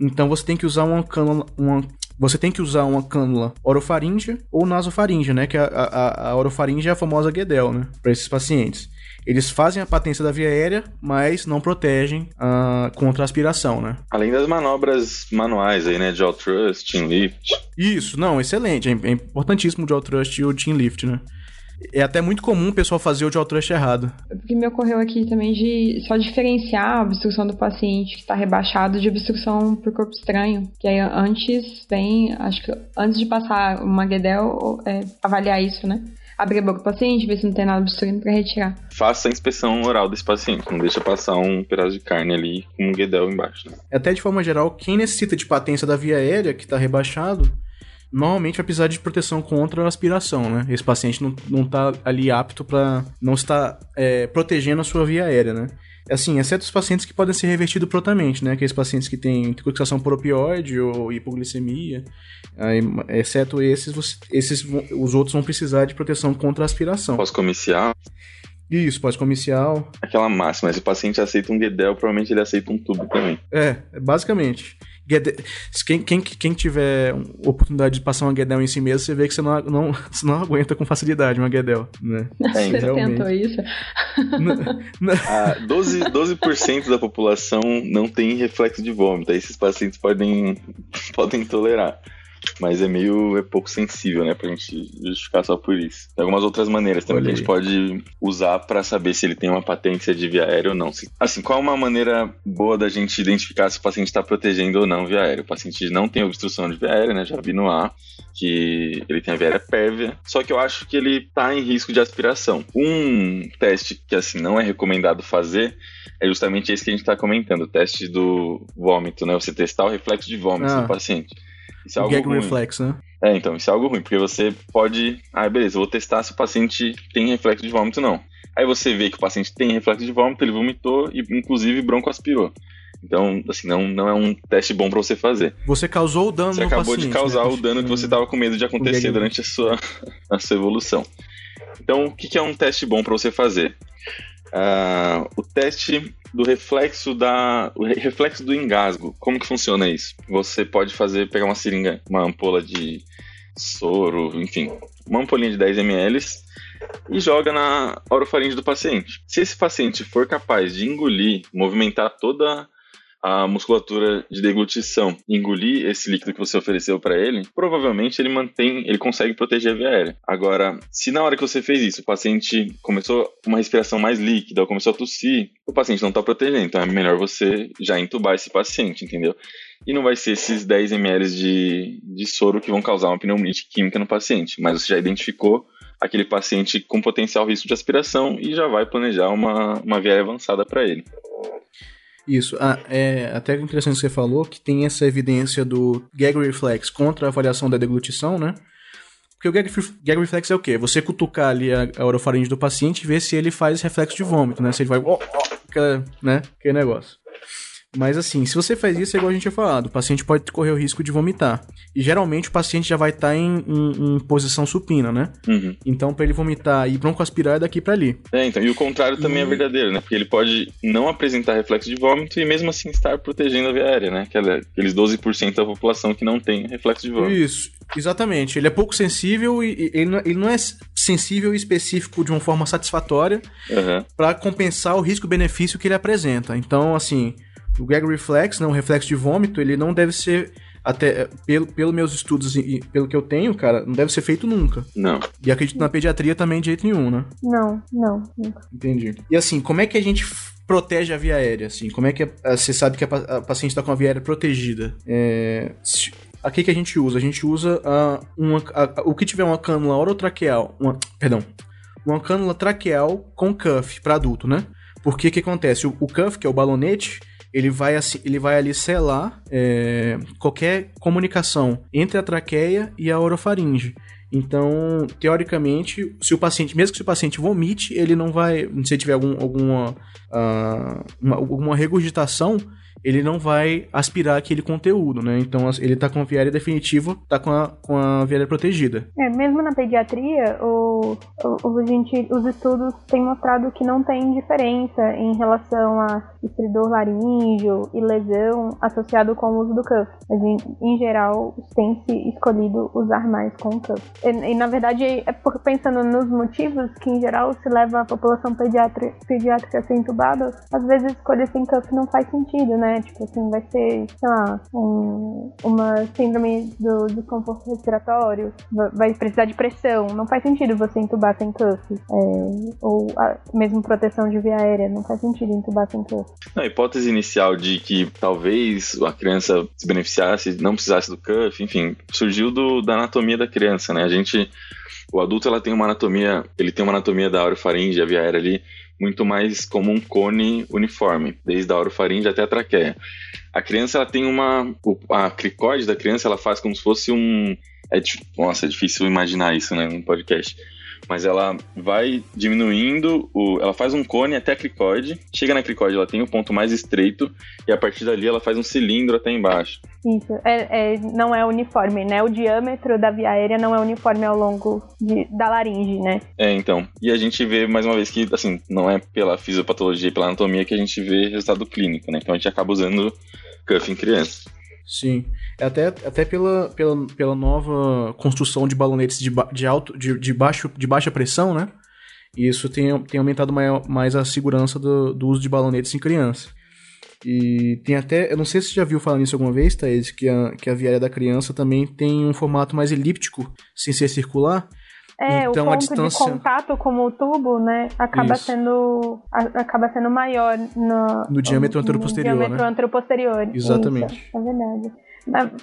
Então você tem que usar uma cânula, uma, você tem que usar uma cânula orofaríngea ou nasofaríngea, né? Que a, a, a orofaríngea é a famosa Guedel, né? Para esses pacientes. Eles fazem a patência da via aérea, mas não protegem uh, contra a aspiração, né? Além das manobras manuais aí, né? Jaw thrust, chin lift. Isso, não, excelente. É, é importantíssimo o jaw thrust e o chin lift, né? É até muito comum o pessoal fazer o jaw thrust errado. O que me ocorreu aqui também de só diferenciar a obstrução do paciente que está rebaixado de obstrução por corpo estranho. Que aí antes vem, acho que antes de passar uma Guedel, é, avaliar isso, né? Abrir a boca do paciente, ver se não tem nada obstruindo para retirar. Faça a inspeção oral desse paciente, não deixa passar um pedaço de carne ali com um guedel embaixo. Né? Até de forma geral, quem necessita de patência da via aérea, que está rebaixado, normalmente vai precisar de proteção contra a aspiração, né? Esse paciente não, não tá ali apto para não estar é, protegendo a sua via aérea, né? Assim, exceto os pacientes que podem ser revertidos prontamente, né? Aqueles pacientes que têm intoxicação por opioide ou hipoglicemia, aí, exceto esses, você, esses, os outros vão precisar de proteção contra a aspiração. Pós-comicial? Isso, pós-comicial. Aquela máxima, se o paciente aceita um Guedel, provavelmente ele aceita um tubo também. É, basicamente. Quem, quem, quem tiver oportunidade de passar uma Guedel em si mesmo, você vê que você não, não, você não aguenta com facilidade uma Guedel, né? É, você tentou isso? ah, 12%, 12 da população não tem reflexo de vômito. Aí esses pacientes podem, podem tolerar mas é meio é pouco sensível, né, pra gente justificar só por isso. Tem algumas outras maneiras também que a gente pode usar para saber se ele tem uma patência de via aérea ou não. Assim, qual é uma maneira boa da gente identificar se o paciente está protegendo ou não via aérea? O paciente não tem obstrução de via aérea, né, já vi no A que ele tem a via aérea pérvia, só que eu acho que ele está em risco de aspiração. Um teste que, assim, não é recomendado fazer é justamente esse que a gente está comentando, o teste do vômito, né, você testar o reflexo de vômito ah. no paciente. Isso é algo gag ruim. reflex, né? É, então, isso é algo ruim, porque você pode. Ah, beleza, vou testar se o paciente tem reflexo de vômito ou não. Aí você vê que o paciente tem reflexo de vômito, ele vomitou e, inclusive, broncoaspirou. Então, assim, não, não é um teste bom para você fazer. Você causou o dano Você acabou paciente, de causar né? o dano que você estava com medo de acontecer durante a sua, a sua evolução. Então, o que, que é um teste bom para você fazer? Uh, o teste do reflexo da reflexo do engasgo. Como que funciona isso? Você pode fazer pegar uma seringa, uma ampola de soro, enfim, uma ampolinha de 10 ml e joga na orofaringe do paciente. Se esse paciente for capaz de engolir, movimentar toda a musculatura de deglutição engolir esse líquido que você ofereceu para ele, provavelmente ele mantém, ele consegue proteger a via aérea. Agora, se na hora que você fez isso, o paciente começou uma respiração mais líquida, ou começou a tossir, o paciente não está protegendo, então é melhor você já entubar esse paciente, entendeu? E não vai ser esses 10 ml de, de soro que vão causar uma pneumonite química no paciente, mas você já identificou aquele paciente com potencial risco de aspiração e já vai planejar uma, uma via avançada para ele. Isso. Ah, é até interessante que você falou que tem essa evidência do gag reflex contra a avaliação da deglutição, né? Porque o gag, gag reflex é o quê? Você cutucar ali a, a orofaringe do paciente e ver se ele faz reflexo de vômito, né? Se ele vai... Oh, oh, né? Aquele negócio. Mas assim, se você faz isso, é igual a gente tinha falado, o paciente pode correr o risco de vomitar. E geralmente o paciente já vai estar tá em, em, em, posição supina, né? Uhum. Então, para ele vomitar e broncoaspirar é daqui para ali. É, então, e o contrário também é verdadeiro, né? Porque ele pode não apresentar reflexo de vômito e mesmo assim estar protegendo a via aérea, né? Aqueles 12% da população que não tem reflexo de vômito. Isso, exatamente. Ele é pouco sensível e ele não é sensível e específico de uma forma satisfatória uhum. para compensar o risco-benefício que ele apresenta. Então, assim, o gag reflex, né, um reflexo de vômito, ele não deve ser até pelo, pelo meus estudos e pelo que eu tenho, cara, não deve ser feito nunca. Não. E acredito na pediatria também de jeito nenhum, né? Não, não, nunca. Entendi. E assim, como é que a gente protege a via aérea, assim? Como é que você sabe que a, a paciente está com a via aérea protegida? É, se, a que, que a gente usa? A gente usa a, uma, a, o que tiver uma cânula orotraqueal, uma, perdão, uma cânula traqueal com cuff para adulto, né? Porque o que acontece? O, o cuff, que é o balonete, ele vai, assim, ele vai ali selar é, qualquer comunicação entre a traqueia e a orofaringe. Então, teoricamente, se o paciente, mesmo que se o paciente vomite, ele não vai, se tiver algum, alguma, uh, uma, alguma regurgitação, ele não vai aspirar aquele conteúdo, né? Então ele tá com a viária definitiva, tá com a, com a viária protegida. É, mesmo na pediatria, o, o, o gente, os estudos têm mostrado que não tem diferença em relação a estridor laríngeo e lesão associado com o uso do cuff. A gente, em geral, tem se escolhido usar mais com o cuff. E, e, na verdade, é porque pensando nos motivos que em geral se leva a população pediátrica, pediátrica a ser entubada, às vezes escolha sem cuff não faz sentido, né? Tipo assim, vai ser, sei lá, um, uma síndrome do desconforto respiratório, vai precisar de pressão. Não faz sentido você entubar sem cuff. É, ou a, mesmo proteção de via aérea, não faz sentido entubar sem cuff. A hipótese inicial de que talvez a criança se beneficiasse, não precisasse do cuff, enfim, surgiu do, da anatomia da criança, né? A gente, o adulto, ela tem uma anatomia, ele tem uma anatomia da orofaringe, a via aérea ali, muito mais como um cone uniforme, desde a orofaringe até a traqueia. A criança ela tem uma a cricóide da criança ela faz como se fosse um é nossa, é difícil imaginar isso, né, num podcast mas ela vai diminuindo, o, ela faz um cone até a cricoide, chega na cricoide, ela tem o ponto mais estreito, e a partir dali ela faz um cilindro até embaixo. Isso, é, é, não é uniforme, né? O diâmetro da via aérea não é uniforme ao longo de, da laringe, né? É, então. E a gente vê, mais uma vez, que, assim, não é pela fisiopatologia e pela anatomia que a gente vê resultado clínico, né? Então a gente acaba usando cuff em crianças. Sim. É até, até pela, pela, pela nova construção de balonetes de, de, alto, de, de, baixo, de baixa pressão, né? E isso tem, tem aumentado maior, mais a segurança do, do uso de balonetes em criança. E tem até, eu não sei se você já viu falar nisso alguma vez, Thaís, que a, que a viária da criança também tem um formato mais elíptico, sem ser circular, é, então, o ponto distância... de contato com o tubo, né, acaba Isso. sendo a, acaba sendo maior no, no diâmetro anteroposterior, no diâmetro né? anteroposterior. Exatamente. Isso, é verdade.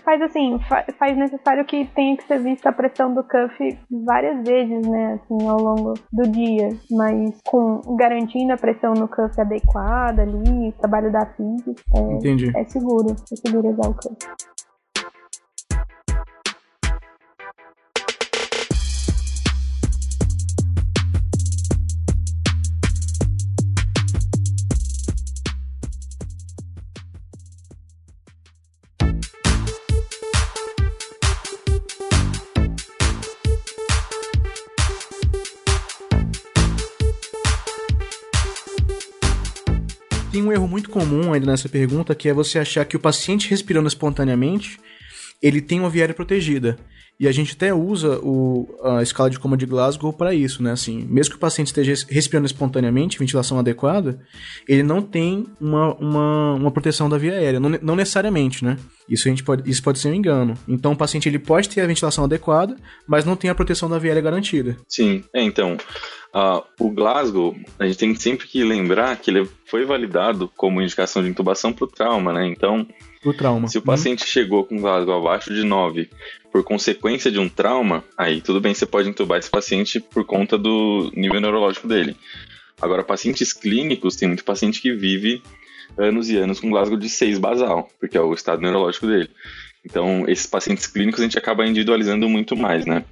Faz assim, faz necessário que tenha que ser vista a pressão do cuff várias vezes, né, assim, ao longo do dia, mas com garantindo a pressão no cuff adequada ali, trabalho da física, é, Entendi. é seguro, é seguro usar o cuff. Um erro muito comum ainda nessa pergunta, que é você achar que o paciente respirando espontaneamente, ele tem uma viária protegida. E a gente até usa o, a escala de coma de Glasgow para isso, né? Assim, mesmo que o paciente esteja respirando espontaneamente, ventilação adequada, ele não tem uma, uma, uma proteção da via aérea, não, não, necessariamente, né? Isso, a gente pode, isso pode ser um engano. Então, o paciente ele pode ter a ventilação adequada, mas não tem a proteção da via aérea garantida. Sim, é, então, Uh, o Glasgow, a gente tem sempre que lembrar que ele foi validado como indicação de intubação para o trauma, né? Então, o trauma. se o paciente chegou com Glasgow abaixo de 9 por consequência de um trauma, aí tudo bem, você pode intubar esse paciente por conta do nível neurológico dele. Agora, pacientes clínicos, tem muito paciente que vive anos e anos com Glasgow de 6 basal, porque é o estado neurológico dele. Então, esses pacientes clínicos a gente acaba individualizando muito mais, né?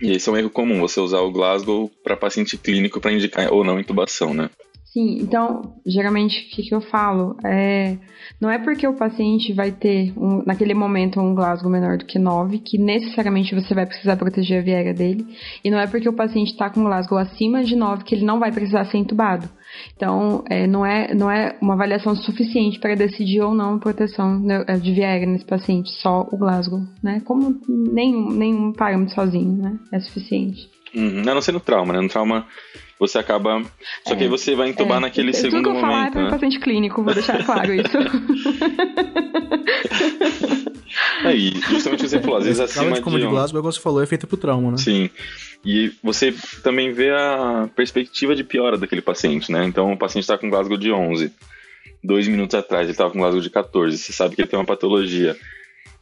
E esse é um erro comum, você usar o Glasgow para paciente clínico para indicar ou não intubação, né? Sim, então, geralmente, o que, que eu falo? É, não é porque o paciente vai ter, um, naquele momento, um Glasgow menor do que 9, que necessariamente você vai precisar proteger a viega dele. E não é porque o paciente está com Glasgow acima de 9 que ele não vai precisar ser intubado. Então, é, não, é, não é uma avaliação suficiente para decidir ou não proteção é, de viega nesse paciente, só o Glasgow, né? Como nenhum, nenhum parâmetro sozinho, né? É suficiente. Uhum, a não ser no trauma, né? No trauma você acaba. Só que aí você vai entubar É, naquele tudo segundo que eu falar é momento. para Né? paciente clínico, vou deixar claro isso. Aí, justamente o que você falou, às vezes acima de coma de Glasgow, igual você falou, é feita pro trauma, né? Sim. E você também vê a perspectiva de piora daquele paciente, né? Então o paciente está com Glasgow de 11. Dois minutos atrás ele estava com Glasgow de 14. Você sabe que ele tem uma patologia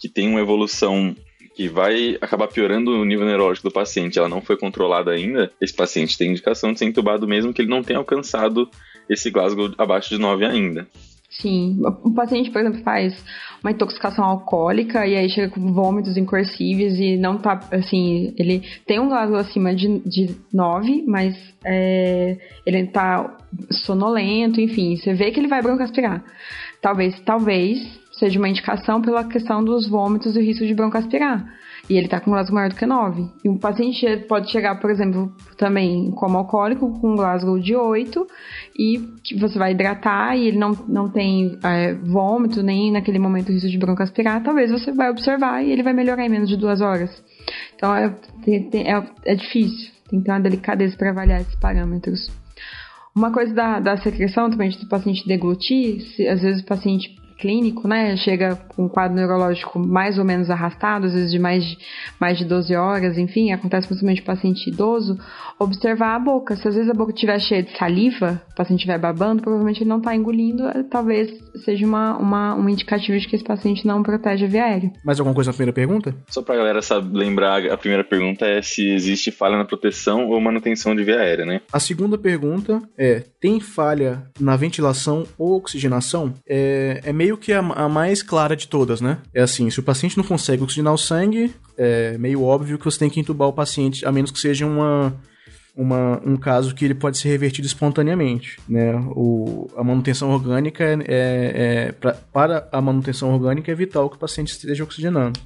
que tem uma evolução que vai acabar piorando o nível neurológico do paciente. Ela não foi controlada ainda. Esse paciente tem indicação de ser entubado mesmo que ele não tenha alcançado esse Glasgow abaixo de 9 ainda. Sim, um paciente, por exemplo, faz uma intoxicação alcoólica e aí chega com vômitos incoercíveis e não tá, assim, ele tem um Glasgow acima de, de 9, mas é, ele tá sonolento, enfim, você vê que ele vai broncoaspirar. Talvez, talvez seja uma indicação pela questão dos vômitos e o risco de broncoaspirar. E ele tá com Glasgow maior do que 9. E um paciente pode chegar, por exemplo, também como alcoólico, com Glasgow de 8, e você vai hidratar e ele não, não tem é, vômito, nem naquele momento risco de broncoaspirar, talvez você vai observar e ele vai melhorar em menos de duas horas. Então é, é, é difícil, tem que ter uma delicadeza para avaliar esses parâmetros. Uma coisa da, da secreção também do paciente deglutir, se, às vezes o paciente clínico, né, chega com um quadro neurológico mais ou menos arrastado, às vezes de mais de, mais de 12 horas, enfim, acontece principalmente paciente idoso, observar a boca. Se às vezes a boca estiver cheia de saliva, o paciente estiver babando, provavelmente ele não está engolindo, eh, talvez seja uma, uma, um indicativo de que esse paciente não protege a via aérea. Mais alguma coisa na primeira pergunta? Só pra galera saber, lembrar, a primeira pergunta é se existe falha na proteção ou manutenção de via aérea, né? A segunda pergunta é: tem falha na ventilação ou oxigenação? É, é meio que a, a mais clara de todas, né? É assim: se o paciente não consegue oxigenar o sangue, é meio óbvio que você tem que entubar o paciente, a menos que seja uma, uma, um caso que ele pode ser revertido espontaneamente, né? O, a manutenção orgânica é, é- é- pra- para a manutenção orgânica é vital que o paciente esteja oxigenando.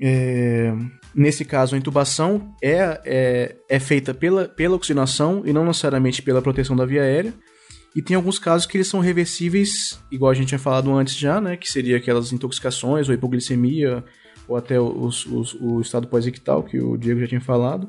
É, nesse caso, a intubação é, é, é feita pela, pela oxigenação e não necessariamente pela proteção da via aérea. E tem alguns casos que eles são reversíveis, igual a gente tinha falado antes já, né? Que seria aquelas intoxicações ou hipoglicemia, ou até os, os- o estado pós-ictal, que o Diego já tinha falado.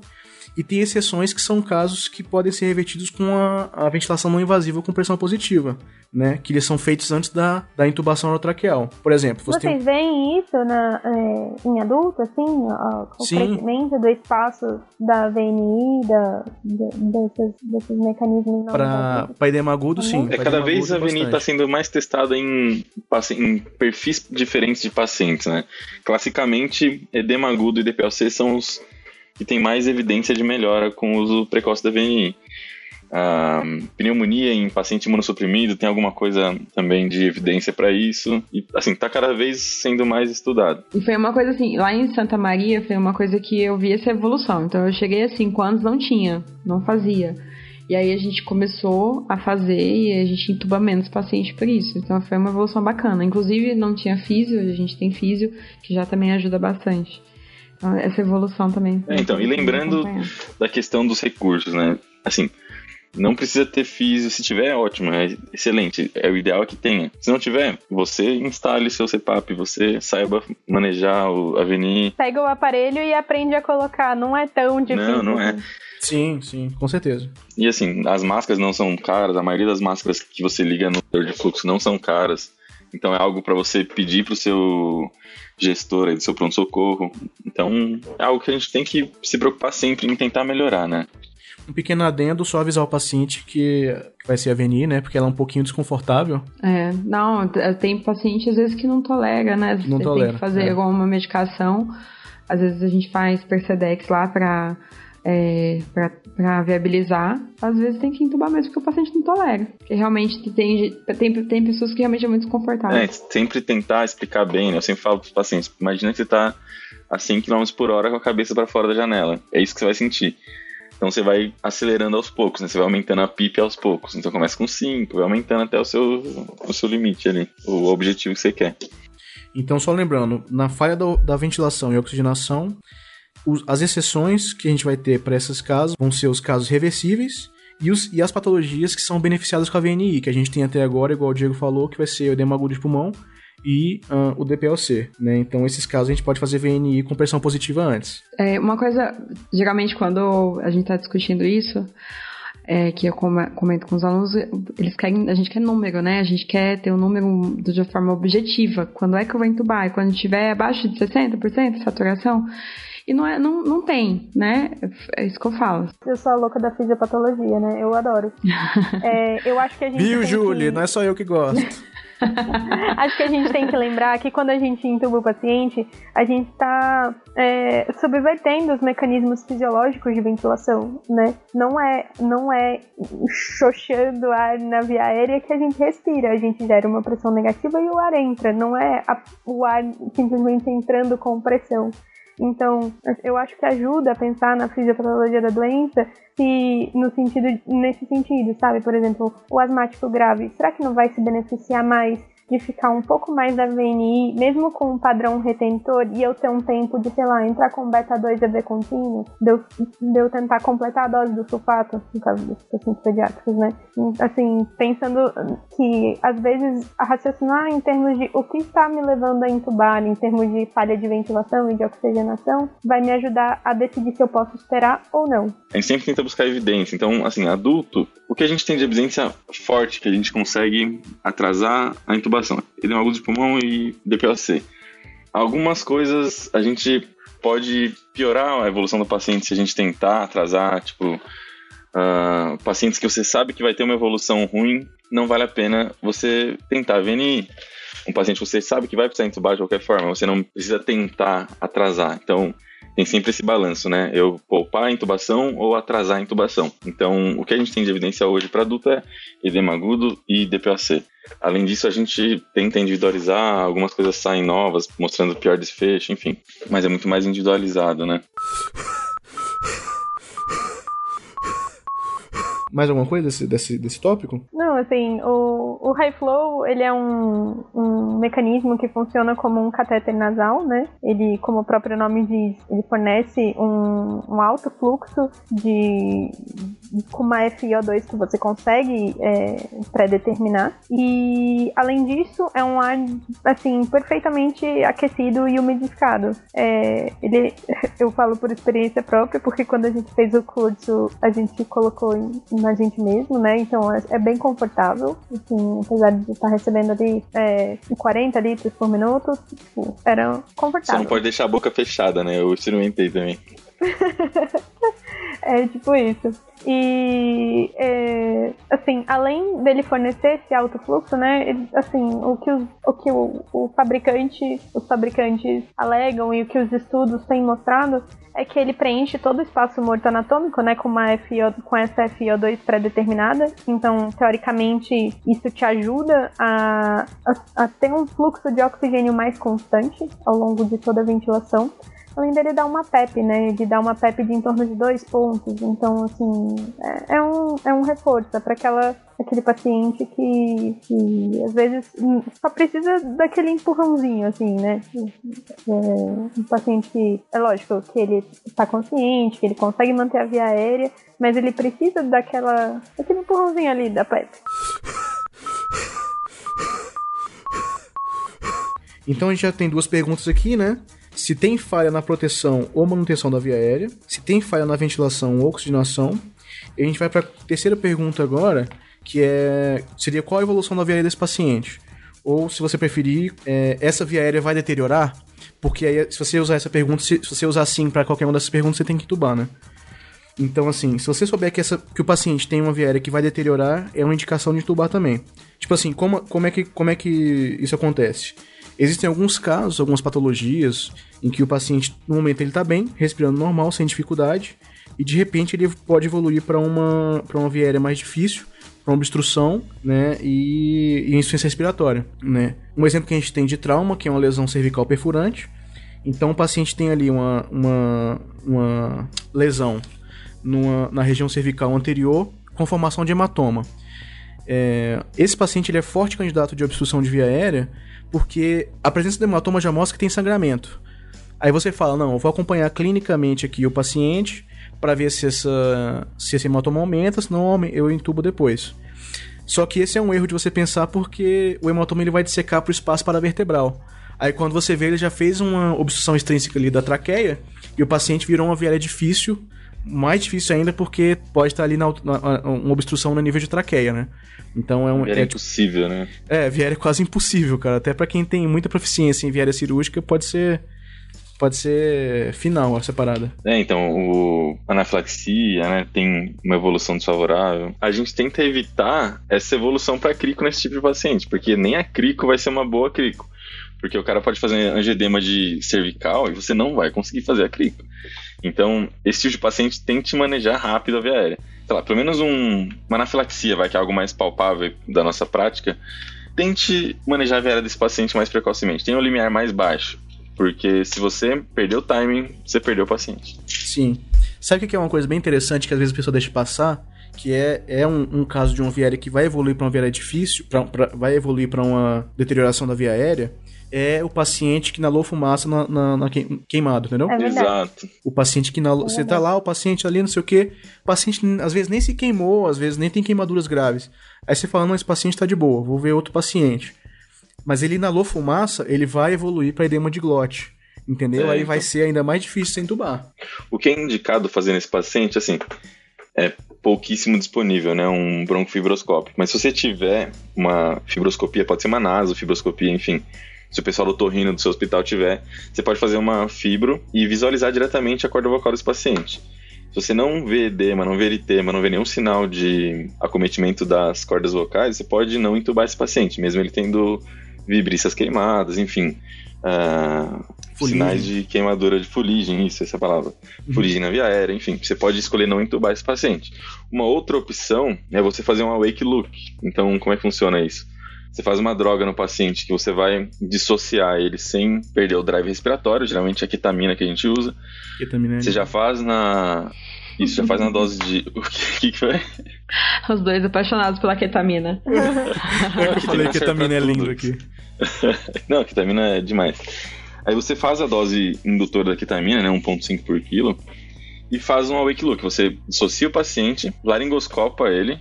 E tem exceções que são casos que podem ser revertidos com a, a ventilação não invasiva com pressão positiva, né? Que eles são feitos antes da, da intubação orotraqueal. Por exemplo, você tem Vocês veem isso na, é, em adulto, assim? ó, o Sim. crescimento do espaço da VNI, da, da- desses, desses mecanismos não Para edema agudo, sim. É Pra cada vez a VNI está sendo mais testada em, em perfis diferentes de pacientes, né? Classicamente, edema agudo e DPLC são os que têm mais evidência de melhora com o uso precoce da VNI. Ah, pneumonia em paciente imunossuprimido tem alguma coisa também de evidência para isso e assim tá cada vez sendo mais estudado. E foi uma coisa assim, lá em Santa Maria foi uma coisa que eu vi essa evolução. Então eu cheguei a 5 anos, não tinha, não fazia. E aí a gente começou a fazer e a gente entuba menos paciente por isso. Então foi uma evolução bacana. Inclusive não tinha físio, a gente tem físio, que já também ajuda bastante. Então essa evolução também. É, então, e lembrando-. Da questão dos recursos, né? Assim, não precisa ter físio, se tiver é ótimo, é excelente, é o ideal é que tenha. Se não tiver, você instale seu CPAP, você saiba manejar o a VNI. Pega o aparelho e aprende a colocar, não é tão difícil. Não, não é. Sim, sim, com certeza. E assim, as máscaras não são caras, a maioria das máscaras que você liga no de fluxo não são caras. Então é algo para você pedir pro seu gestor aí do seu pronto-socorro. Então é algo que a gente tem que se preocupar sempre em tentar melhorar, né? Um pequeno adendo, só avisar o paciente que, vai ser a VNI, né? Porque ela é um pouquinho desconfortável. É, não, t- tem paciente às vezes que não tolera, né? Você Não tem tolera, que fazer é. alguma medicação. Às vezes a gente faz Percedex lá pra, é, pra, pra viabilizar. Às vezes tem que entubar mesmo porque o paciente não tolera. Porque realmente tem, tem, tem pessoas que realmente é muito desconfortável. É, sempre tentar explicar bem, né? Eu sempre falo pros pacientes, imagina que você tá a 100 km por hora com a cabeça para fora da janela. É isso que você vai sentir. Então você vai acelerando aos poucos, né? Você vai aumentando a PIP aos poucos. Então começa com 5, vai aumentando até o seu, o seu limite ali, o objetivo que você quer. Então, só lembrando, na falha da, da ventilação e oxigenação, as exceções que a gente vai ter para esses casos vão ser os casos reversíveis e, os- e as patologias que são beneficiadas com a VNI, que a gente tem até agora, igual o Diego falou, que vai ser o edema agudo de pulmão e ah, o DPLC, né? Então, esses casos a gente pode fazer VNI com pressão positiva antes. É, uma coisa, geralmente quando a gente tá discutindo isso, é, que eu comento com os alunos, eles querem, a gente quer número, né? A gente quer ter um número de forma objetiva. Quando é que eu vou entubar? E quando tiver abaixo de 60% de saturação? E não, é, não, não tem, né? É isso que eu falo. Eu sou a louca da fisiopatologia, né? Eu adoro. é, eu acho que a gente. Viu, Julie? Que... Não é só eu que gosto. Acho que a gente tem que lembrar que quando a gente intuba o paciente, a gente está é, subvertendo os mecanismos fisiológicos de ventilação, né? Não é, não é xoxando ar na via aérea que a gente respira, a gente gera uma pressão negativa e o ar entra, não é a, o ar simplesmente entrando com pressão. Então, eu acho que ajuda a pensar na fisiopatologia da doença se no sentido nesse sentido, sabe? Por exemplo, o asmático grave, será que não vai se beneficiar mais de ficar um pouco mais da VNI, mesmo com um padrão retentor, e eu ter um tempo de, sei lá, entrar com beta-2 EV contínuo, de eu, de eu tentar completar a dose do sulfato, no caso dos pacientes pediátricos, né? Assim, pensando que, às vezes, raciocinar em termos de o que está me levando a intubar, em termos de falha de ventilação e de oxigenação, vai me ajudar a decidir se eu posso esperar ou não. A gente sempre tenta buscar evidência. Então, assim, adulto, o que a gente tem de evidência forte que a gente consegue atrasar a intubação intubação, edema agudo de pulmão e DPOC. Algumas coisas a gente pode piorar a evolução do paciente se a gente tentar atrasar, tipo, uh, pacientes que você sabe que vai ter uma evolução ruim, não vale a pena você tentar. VNI, um paciente que você sabe que vai precisar entubar de qualquer forma, você não precisa tentar atrasar. Então, tem sempre esse balanço, né? Eu poupar a intubação ou atrasar a intubação. Então, o que a gente tem de evidência hoje para adulto é edema agudo e DPOC. Além disso, a gente tenta individualizar, algumas coisas saem novas, mostrando o pior desfecho, enfim. Mas é muito mais individualizado, né? Mais alguma coisa desse, desse, desse tópico? Não, assim, o, o high flow, ele é um, um mecanismo que funciona como um catéter nasal, né? Ele, como o próprio nome diz, ele fornece um, um alto fluxo de, com uma FiO2 que você consegue é, pré-determinar. E, além disso, é um ar, assim, perfeitamente aquecido e umidificado. É, ele, eu falo por experiência própria, porque quando a gente fez o curso, a gente colocou em na gente mesmo, né? Então é, é bem confortável, assim, apesar de estar recebendo ali é, 40 litros por minuto, tipo, era confortável. Você não pode deixar a boca fechada, né? Eu experimentei também. é tipo isso. E, é, assim, além dele fornecer esse alto fluxo, né, assim, o que, os, o, que o, o fabricante, os fabricantes alegam e o que os estudos têm mostrado é que ele preenche todo o espaço morto anatômico, né, com uma FO, com essa FiO2 pré-determinada. Então, teoricamente, isso te ajuda a, a, a ter um fluxo de oxigênio mais constante ao longo de toda a ventilação além dele dar uma PEP, né? De dar uma PEP de em torno de dois pontos. Então, assim, é, é um, é um reforço, é para aquela aquele paciente que, que às vezes só precisa daquele empurrãozinho, assim, né? É um paciente que, é lógico, que ele está consciente, que ele consegue manter a via aérea, mas ele precisa daquela, daquele empurrãozinho ali da PEP. Então a gente já tem duas perguntas aqui, né? Se tem falha na proteção ou manutenção da via aérea, se tem falha na ventilação ou oxigenação. E a gente vai para a terceira pergunta agora, que é seria qual a evolução da via aérea desse paciente? Ou, se você preferir, é, essa via aérea vai deteriorar? Porque aí, se você usar essa pergunta, se, se você usar sim para qualquer uma dessas perguntas, você tem que tubar, né? Então, assim, se você souber que, essa, que o paciente tem uma via aérea que vai deteriorar, é uma indicação de tubar também. Tipo assim, como, como, é, que, como é que isso acontece? Existem alguns casos, algumas patologias, em que o paciente, no momento, ele está bem, respirando normal, sem dificuldade, e de repente ele pode evoluir para uma, uma via aérea mais difícil, para uma obstrução, né, e, e insuficiência respiratória, né. Um exemplo que a gente tem de trauma, que é uma lesão cervical perfurante, então o paciente tem ali uma, uma, uma lesão numa, na região cervical anterior com formação de hematoma. É, esse paciente ele é forte candidato de obstrução de via aérea porque a presença do hematoma já mostra que tem sangramento. Aí você fala, não, eu vou acompanhar clinicamente aqui o paciente para ver se, essa, se esse hematoma aumenta, senão eu entubo depois. Só que esse é um erro de você pensar porque o hematoma ele vai dissecar para o espaço paravertebral. Aí quando você vê, ele já fez uma obstrução extrínseca ali da traqueia e o paciente virou uma viária difícil mais difícil ainda porque pode estar ali na, na, uma obstrução no nível de traqueia, né? Então é um. Viária é impossível, né? É, viária é quase impossível, cara. Até para quem tem muita proficiência em viária cirúrgica, pode ser. Pode ser final essa parada. É, então, o anafilaxia, né, tem uma evolução desfavorável. A gente tenta evitar essa evolução para crico nesse tipo de paciente, porque nem a crico vai ser uma boa crico. Porque o cara pode fazer angedema de cervical e você não vai conseguir fazer a crico. Então, esse tipo de paciente tem que manejar rápido a via aérea. Sei lá, pelo menos um, uma anafilaxia, vai, que é algo mais palpável da nossa prática. Tente manejar a via aérea desse paciente mais precocemente. Tenha um limiar mais baixo. Porque se você perdeu o timing, você perdeu o paciente. Sim. Sabe o que é uma coisa bem interessante que às vezes a pessoa deixa passar? Que é, é um, um caso de uma via aérea que vai evoluir para uma via aérea difícil, pra, pra vai evoluir para uma deterioração da via aérea é o paciente que inalou fumaça na, na, na queimado, entendeu? É Exato. O paciente que inalou. É você tá lá, o paciente ali, não sei o quê. O paciente às vezes nem se queimou, às vezes nem tem queimaduras graves. Aí você fala, não, esse paciente tá de boa, vou ver outro paciente. Mas ele inalou fumaça, ele vai evoluir para edema de glote. Entendeu? É, Aí então... vai ser ainda mais difícil sem entubar. O que é indicado fazer nesse paciente, assim, é pouquíssimo disponível, né? Um broncofibroscópio. Mas se você tiver uma fibroscopia, pode ser uma nasofibroscopia, enfim, se o pessoal do torrino do seu hospital tiver, você pode fazer uma fibro e visualizar diretamente a corda vocal desse paciente. Se você não vê edema, não vê eritema, não vê nenhum sinal de acometimento das cordas vocais, você pode não entubar esse paciente, mesmo ele tendo vibrícias queimadas, enfim. Uh, sinais de queimadura de fuligem, isso, essa palavra. Uhum. Fuligem na via aérea, enfim. Você pode escolher não entubar esse paciente. Uma outra opção é você fazer um awake look. Então, como é que funciona isso? Você faz uma droga no paciente que você vai dissociar ele sem perder o drive respiratório, geralmente é a ketamina que a gente usa. Ketamina é Você já faz na. Isso, já faz na dose de. O que, que foi? Os dois apaixonados pela ketamina. Eu falei que ketamina é lindo aqui. Não, ketamina é demais. Aí você faz a dose indutora da ketamina, né, 1.5 por quilo, e faz um awake look. Você dissocia o paciente, laringoscopa ele,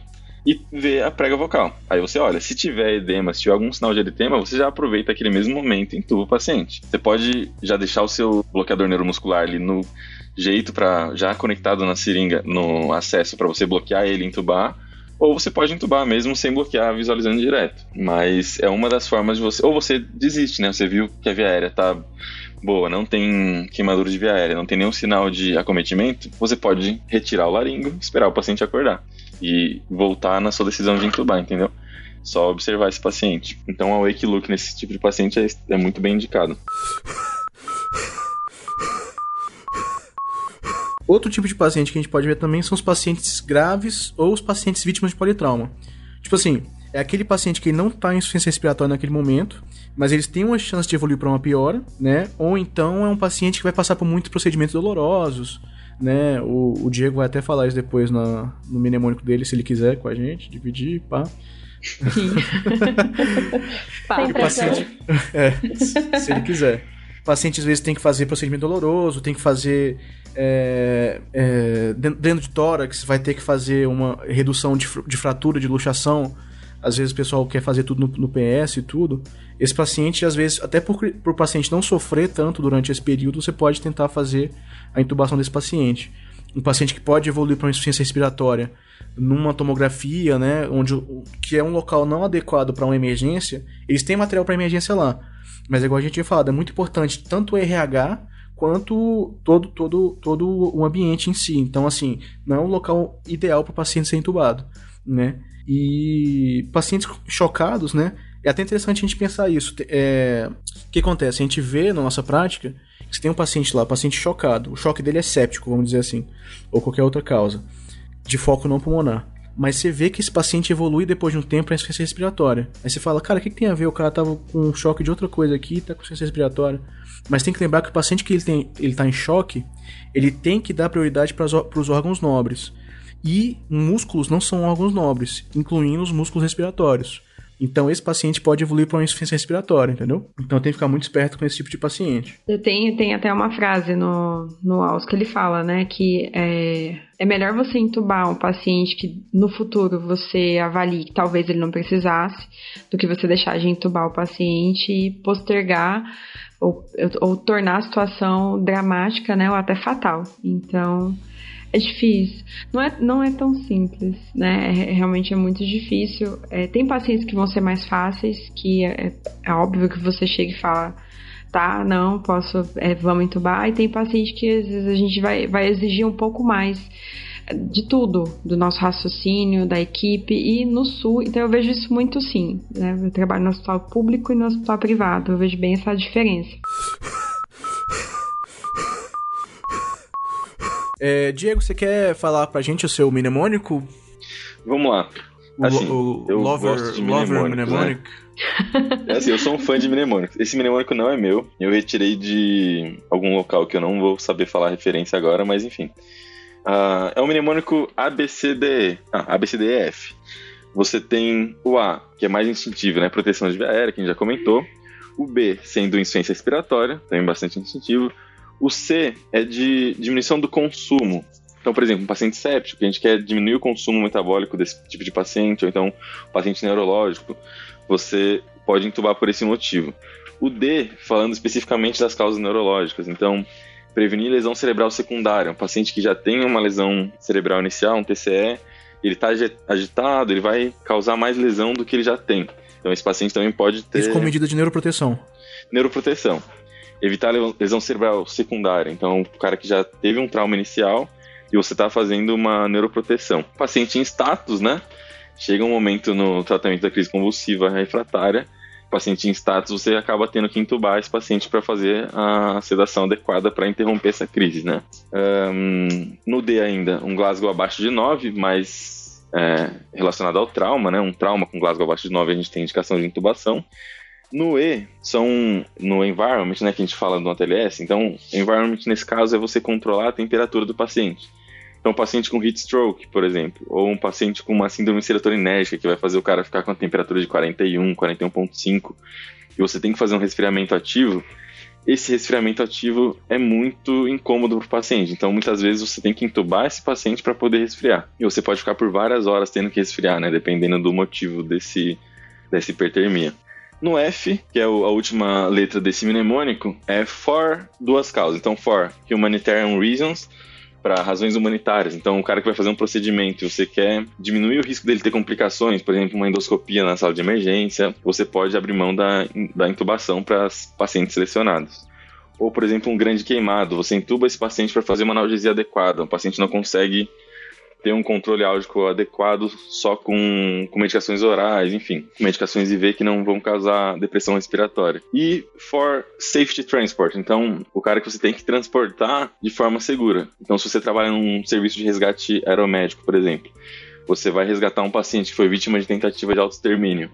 e ver a prega vocal. Aí você olha, se tiver edema, se tiver algum sinal de eritema, você já aproveita aquele mesmo momento e entuba o paciente. Você pode já deixar o seu bloqueador neuromuscular ali no jeito para já conectado na seringa, no acesso para você bloquear ele e entubar, ou você pode entubar mesmo sem bloquear visualizando direto. Mas é uma das formas de você, ou você desiste, né? Você viu que a via aérea tá boa, não tem queimadura de via aérea, não tem nenhum sinal de acometimento, você pode retirar o laringo, esperar o paciente acordar e voltar na sua decisão de entubar, entendeu? Só observar esse paciente. Então, a wake look nesse tipo de paciente é, é muito bem indicado. Outro tipo de paciente que a gente pode ver também são os pacientes graves ou os pacientes vítimas de politrauma. Tipo assim, é aquele paciente que não está em insuficiência respiratória naquele momento, mas eles têm uma chance de evoluir para uma piora, né? Ou então é um paciente que vai passar por muitos procedimentos dolorosos, né? O, o Diego vai até falar isso depois na, no mnemônico dele, se ele quiser, com a gente, dividir, pá. Sem paciente, é, se ele quiser. O paciente às vezes tem que fazer procedimento doloroso, tem que fazer é, é, dentro de tórax, vai ter que fazer uma redução de, de fratura, de luxação. Às vezes o pessoal quer fazer tudo no, no PS e tudo. Esse paciente, às vezes, até por, por paciente não sofrer tanto durante esse período, você pode tentar fazer a intubação desse paciente. Um paciente que pode evoluir para uma insuficiência respiratória numa tomografia, né, onde que é um local não adequado para uma emergência, eles têm material para emergência lá. Mas igual a gente tinha falado, é muito importante tanto o RH quanto todo todo todo o ambiente em si. Então assim, não é um local ideal para o paciente ser intubado, né? E pacientes chocados, né? É até interessante a gente pensar isso. É, o que acontece? A gente vê na nossa prática que você tem um paciente lá, paciente chocado. O choque dele é séptico, vamos dizer assim, ou qualquer outra causa, de foco não pulmonar. Mas você vê que esse paciente evolui depois de um tempo para insuficiência respiratória. Aí você fala, cara, o que, que, tem a ver? O cara tava com um choque de outra coisa aqui tá com insuficiência respiratória. Mas tem que lembrar que o paciente que ele, tem, ele tá em choque, ele tem que dar prioridade para os órgãos nobres. E músculos não são órgãos nobres, incluindo os músculos respiratórios. Então esse paciente pode evoluir para uma insuficiência respiratória, entendeu? Então tem que ficar muito esperto com esse tipo de paciente. Eu tenho, tem até uma frase no, no AUS que ele fala, né? Que é, é melhor você entubar um paciente que no futuro você avalie que talvez ele não precisasse, do que você deixar de entubar o paciente e postergar ou, ou tornar a situação dramática, né? Ou até fatal. Então É difícil. Não é, não é tão simples, né? É, realmente é muito difícil. É, tem pacientes que vão ser mais fáceis, que é, é, óbvio que você chega e fala, tá, não, posso, é, vamos entubar. E tem paciente que às vezes a gente vai, vai exigir um pouco mais de tudo, do nosso raciocínio, da equipe e no sul. Então eu vejo isso muito sim. Né? Eu trabalho no hospital público e no hospital privado. Eu vejo bem essa diferença. É, Diego, você quer falar pra gente o seu mnemônico? Vamos lá. Assim, o, o, eu lover, gosto de lover mnemônico. Né? É assim, eu sou um fã de mnemônicos. Esse mnemônico não é meu. Eu retirei de algum local que eu não vou saber falar a referência agora, mas enfim. Uh, é um mnemônico ABCDE. Ah, ABCDEF. Você tem o A, que é mais instintivo, né? Proteção de via aérea, que a gente já comentou. O B, sendo insuficiência respiratória, também bastante instintivo. O C é de diminuição do consumo. Então, por exemplo, um paciente séptico, a gente quer diminuir o consumo metabólico desse tipo de paciente, ou então um paciente neurológico, você pode intubar por esse motivo. O D, falando especificamente das causas neurológicas. Então, prevenir lesão cerebral secundária. Um paciente que já tem uma lesão cerebral inicial, um TCE, ele está agitado, ele vai causar mais lesão do que ele já tem. Então esse paciente também pode ter. Isso com medida de neuroproteção. Neuroproteção. Evitar lesão cerebral secundária. Então, o cara que já teve um trauma inicial e você está fazendo uma neuroproteção. Paciente em status, né? Chega um momento no tratamento da crise convulsiva refratária paciente em status, você acaba tendo que entubar esse paciente para fazer a sedação adequada para interromper essa crise, né? Um, no D ainda, um Glasgow abaixo de 9, mas é, relacionado ao trauma, né? Um trauma com Glasgow abaixo de 9 a gente tem indicação de intubação. No E, são no environment, né, que a gente fala no ATLS. Então, environment nesse caso é você controlar a temperatura do paciente. Então, um paciente com heat stroke, por exemplo, ou um paciente com uma síndrome serotoninérgica, que vai fazer o cara ficar com a temperatura de 41, 41,5, e você tem que fazer um resfriamento ativo, esse resfriamento ativo é muito incômodo para o paciente. Então, muitas vezes você tem que entubar esse paciente para poder resfriar. E você pode ficar por várias horas tendo que resfriar, né? Dependendo do motivo desse, dessa hipertermia. No F, que é a última letra desse mnemônico, é for duas causas. Então, for humanitarian reasons, para razões humanitárias. Então, o cara que vai fazer um procedimento você quer diminuir o risco dele ter complicações, por exemplo, uma endoscopia na sala de emergência, você pode abrir mão da, da intubação para pacientes selecionados. Ou, por exemplo, um grande queimado, você intuba esse paciente para fazer uma analgesia adequada. O paciente não consegue ter um controle álgico adequado só com, com medicações orais, enfim, medicações IV que não vão causar depressão respiratória. E for safety transport, então o cara que você tem que transportar de forma segura. Então, se você trabalha num serviço de resgate aeromédico, por exemplo, você vai resgatar um paciente que foi vítima de tentativa de autoextermínio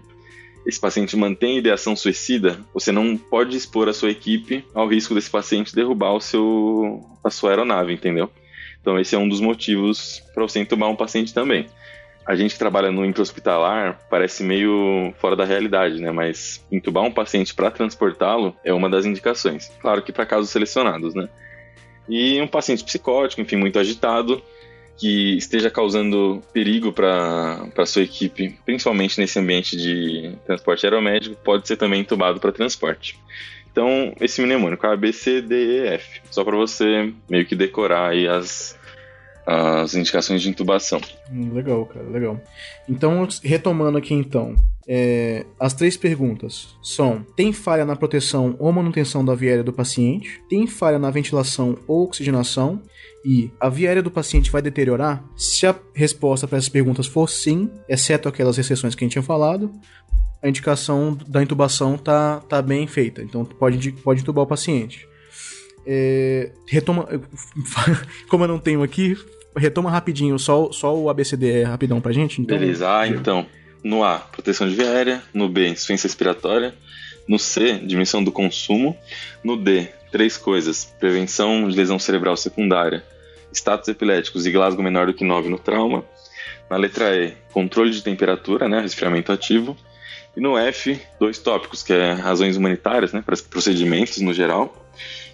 esse paciente mantém ideação suicida, você não pode expor a sua equipe ao risco desse paciente derrubar o seu, a sua aeronave, entendeu? Então, esse é um dos motivos para você entubar um paciente também. A gente que trabalha no intra-hospitalar parece meio fora da realidade, né? Mas entubar um paciente para transportá-lo é uma das indicações. Claro que para casos selecionados, né? E um paciente psicótico, enfim, muito agitado, que esteja causando perigo para a sua equipe, principalmente nesse ambiente de transporte aeromédico, pode ser também entubado para transporte. Então, esse mnemônico, A, B, C, D, E, F. Só para você meio que decorar aí as, as indicações de intubação. Hum, legal, cara, legal. Então, retomando aqui então, é, as três perguntas são: tem falha na proteção ou manutenção da via aérea do paciente? Tem falha na ventilação ou oxigenação? E a via aérea do paciente vai deteriorar? Se a resposta para essas perguntas for sim, exceto aquelas exceções que a gente tinha falado, a indicação da intubação tá, tá bem feita. Então pode, pode intubar o paciente. É, retoma. Como eu não tenho aqui, retoma rapidinho só, só o ABCD rapidão pra gente. Então, Beleza, ah, então. No A, proteção de via aérea. No B, insuficiência respiratória. No C, diminuição do consumo. No D, três coisas: prevenção de lesão cerebral secundária, status epiléticos e Glasgow menor do que 9 no trauma. Na letra E, controle de temperatura, né, resfriamento ativo. E no F, dois tópicos, que é razões humanitárias, né, para procedimentos no geral,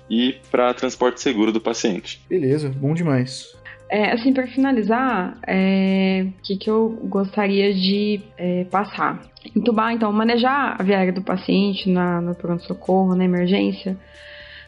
e para transporte seguro do paciente. Beleza, bom demais. É, assim, para finalizar, o é, que, que eu gostaria de é, passar? Entubar, então, manejar a viária do paciente na, no pronto-socorro, na emergência,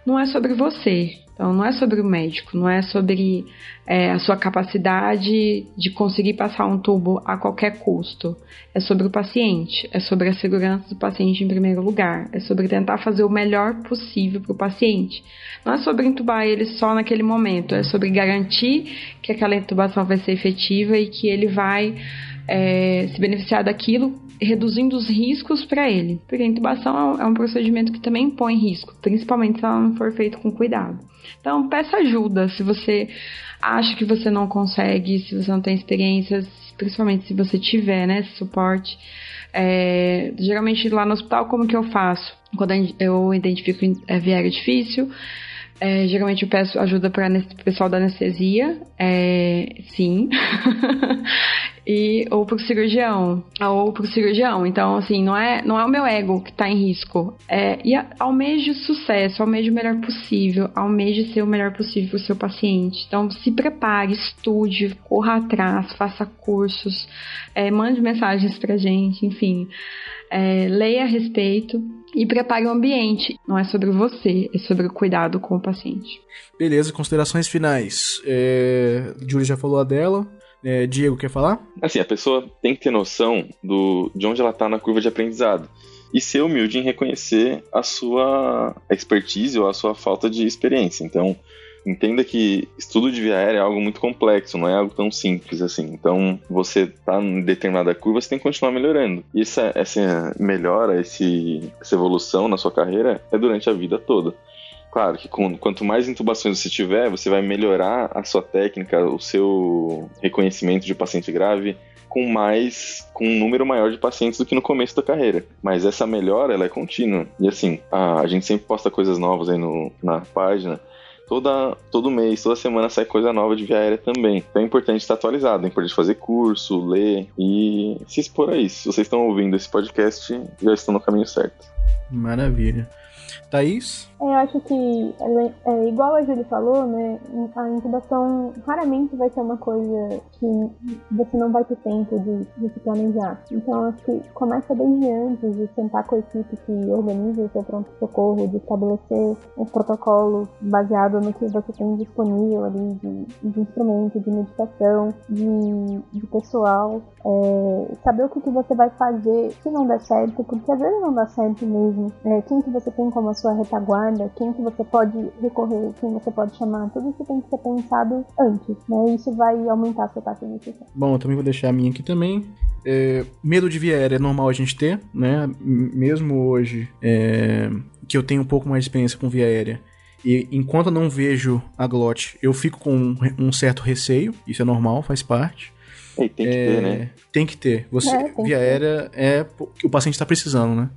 não é sobre você, Então, não é sobre o médico, não é sobre é, a sua capacidade de conseguir passar um tubo a qualquer custo. É sobre o paciente, é sobre a segurança do paciente em primeiro lugar, é sobre tentar fazer o melhor possível para o paciente. Não é sobre entubar ele só naquele momento, é sobre garantir que aquela intubação vai ser efetiva e que ele vai é, se beneficiar daquilo reduzindo os riscos para ele. Porque a intubação é um procedimento que também põe risco, principalmente se ela não for feita com cuidado. Então, peça ajuda se você acha que você não consegue, se você não tem experiências, principalmente se você tiver, né, esse suporte. É, geralmente lá no hospital, como que eu faço? Quando eu identifico é, viária difícil, é, geralmente eu peço ajuda para o pessoal da anestesia, é, sim. e ou pro cirurgião, ou pro cirurgião. Então, assim, não é, não é o meu ego que tá em risco. É, e almeje sucesso, almeje o melhor possível, almeje ser o melhor possível pro seu paciente. Então, se prepare, estude, corra atrás, faça cursos, é, mande mensagens pra gente, enfim. É, leia a respeito e prepare o ambiente. Não é sobre você, é sobre o cuidado com o paciente. Beleza, considerações finais. É, Júlia já falou a dela. É, Diego, quer falar? Assim, a pessoa tem que ter noção do, de onde ela está na curva de aprendizado. E ser humilde em reconhecer a sua expertise ou a sua falta de experiência. Então, entenda que estudo de via aérea é algo muito complexo, não é algo tão simples assim. Então, você está em determinada curva, você tem que continuar melhorando. E essa, essa melhora, esse, essa evolução na sua carreira é durante a vida toda. Claro que com, quanto mais intubações você tiver, você vai melhorar a sua técnica, o seu reconhecimento de paciente grave com mais com um número maior de pacientes do que no começo da carreira. Mas essa melhora ela é contínua. E assim, a, a gente sempre posta coisas novas aí no, na página. Toda, todo mês, toda semana sai coisa nova de via aérea também. Então é importante estar atualizado, é importante fazer curso, ler e se expor a isso. Se vocês estão ouvindo esse podcast, já estão no caminho certo. Maravilha. Thaís? Eu acho que, é, igual a Julie falou, né, a incubação raramente vai ser uma coisa que você não vai ter tempo de, de se planejar. Então, acho que começa desde antes de sentar com a equipe que organiza o seu pronto-socorro, de estabelecer um protocolo baseado no que você tem disponível ali de, de instrumento, de meditação, de, de pessoal, é, saber o que, que você vai fazer se não der certo, porque às vezes não dá certo mesmo. É, quem que você tem como a sua retaguarda, quem que você pode recorrer, quem você pode chamar, tudo isso tem que ser pensado antes, né? Isso vai aumentar a sua taxa de sucesso. Bom, eu também vou deixar a minha aqui também. É, medo de via aérea é normal a gente ter, né? Mesmo hoje, é, que eu tenho um pouco mais de experiência com via aérea. E enquanto eu não vejo a GLOT, eu fico com um, um certo receio. Isso é normal, faz parte. E tem que é, ter, né? Tem que ter. Você, é, via aérea é o que o paciente está precisando, né?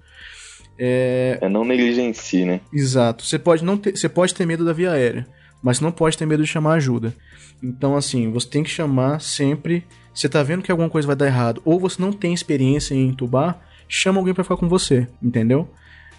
É... é não negligencie, né? Exato. Você pode, não ter, você pode ter medo da via aérea, mas não pode ter medo de chamar ajuda. Então, assim, você tem que chamar sempre. Você tá vendo que alguma coisa vai dar errado, ou você não tem experiência em entubar, chama alguém para ficar com você, entendeu?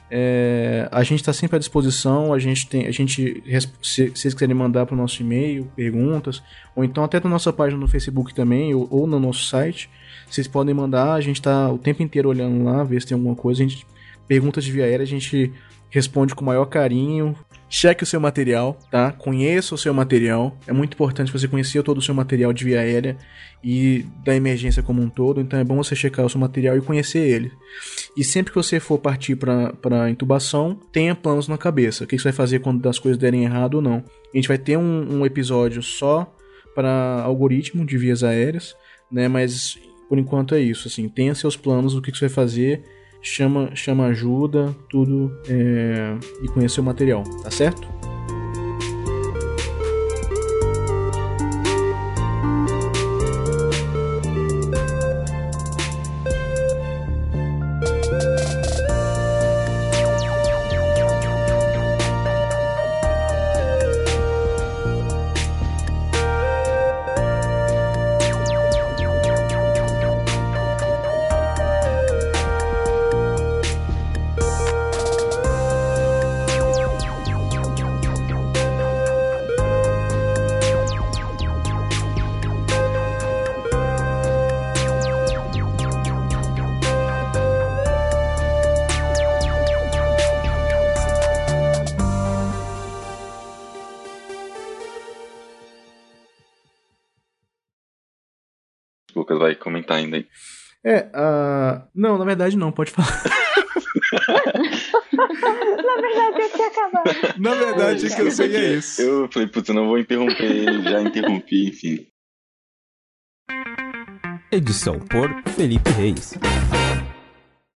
É, a gente está sempre à disposição. A gente tem, a gente, se, vocês quiserem mandar para o nosso e-mail perguntas, ou então até na nossa página no Facebook também, ou, ou no nosso site, vocês podem mandar. A gente está o tempo inteiro olhando lá, ver se tem alguma coisa. A gente perguntas de via aérea a gente responde com o maior carinho. Cheque o seu material, tá? Conheça o seu material. É muito importante você conhecer todo o seu material de via aérea e da emergência como um todo. Então é bom você checar o seu material e conhecer ele. E sempre que você for partir para intubação, tenha planos na cabeça. O que você vai fazer quando as coisas derem errado ou não. A gente vai ter um, um episódio só para algoritmo de vias aéreas, né? Mas por enquanto é isso. Assim, tenha seus planos do que você vai fazer chama, chama ajuda, tudo é, e conhecer o material, tá certo? Não, na verdade não, pode falar. na verdade, eu tinha acabado. Na verdade, o que eu sei é isso. Eu falei, putz, não vou interromper ele, já interrompi, enfim. Edição por Felipe Reis.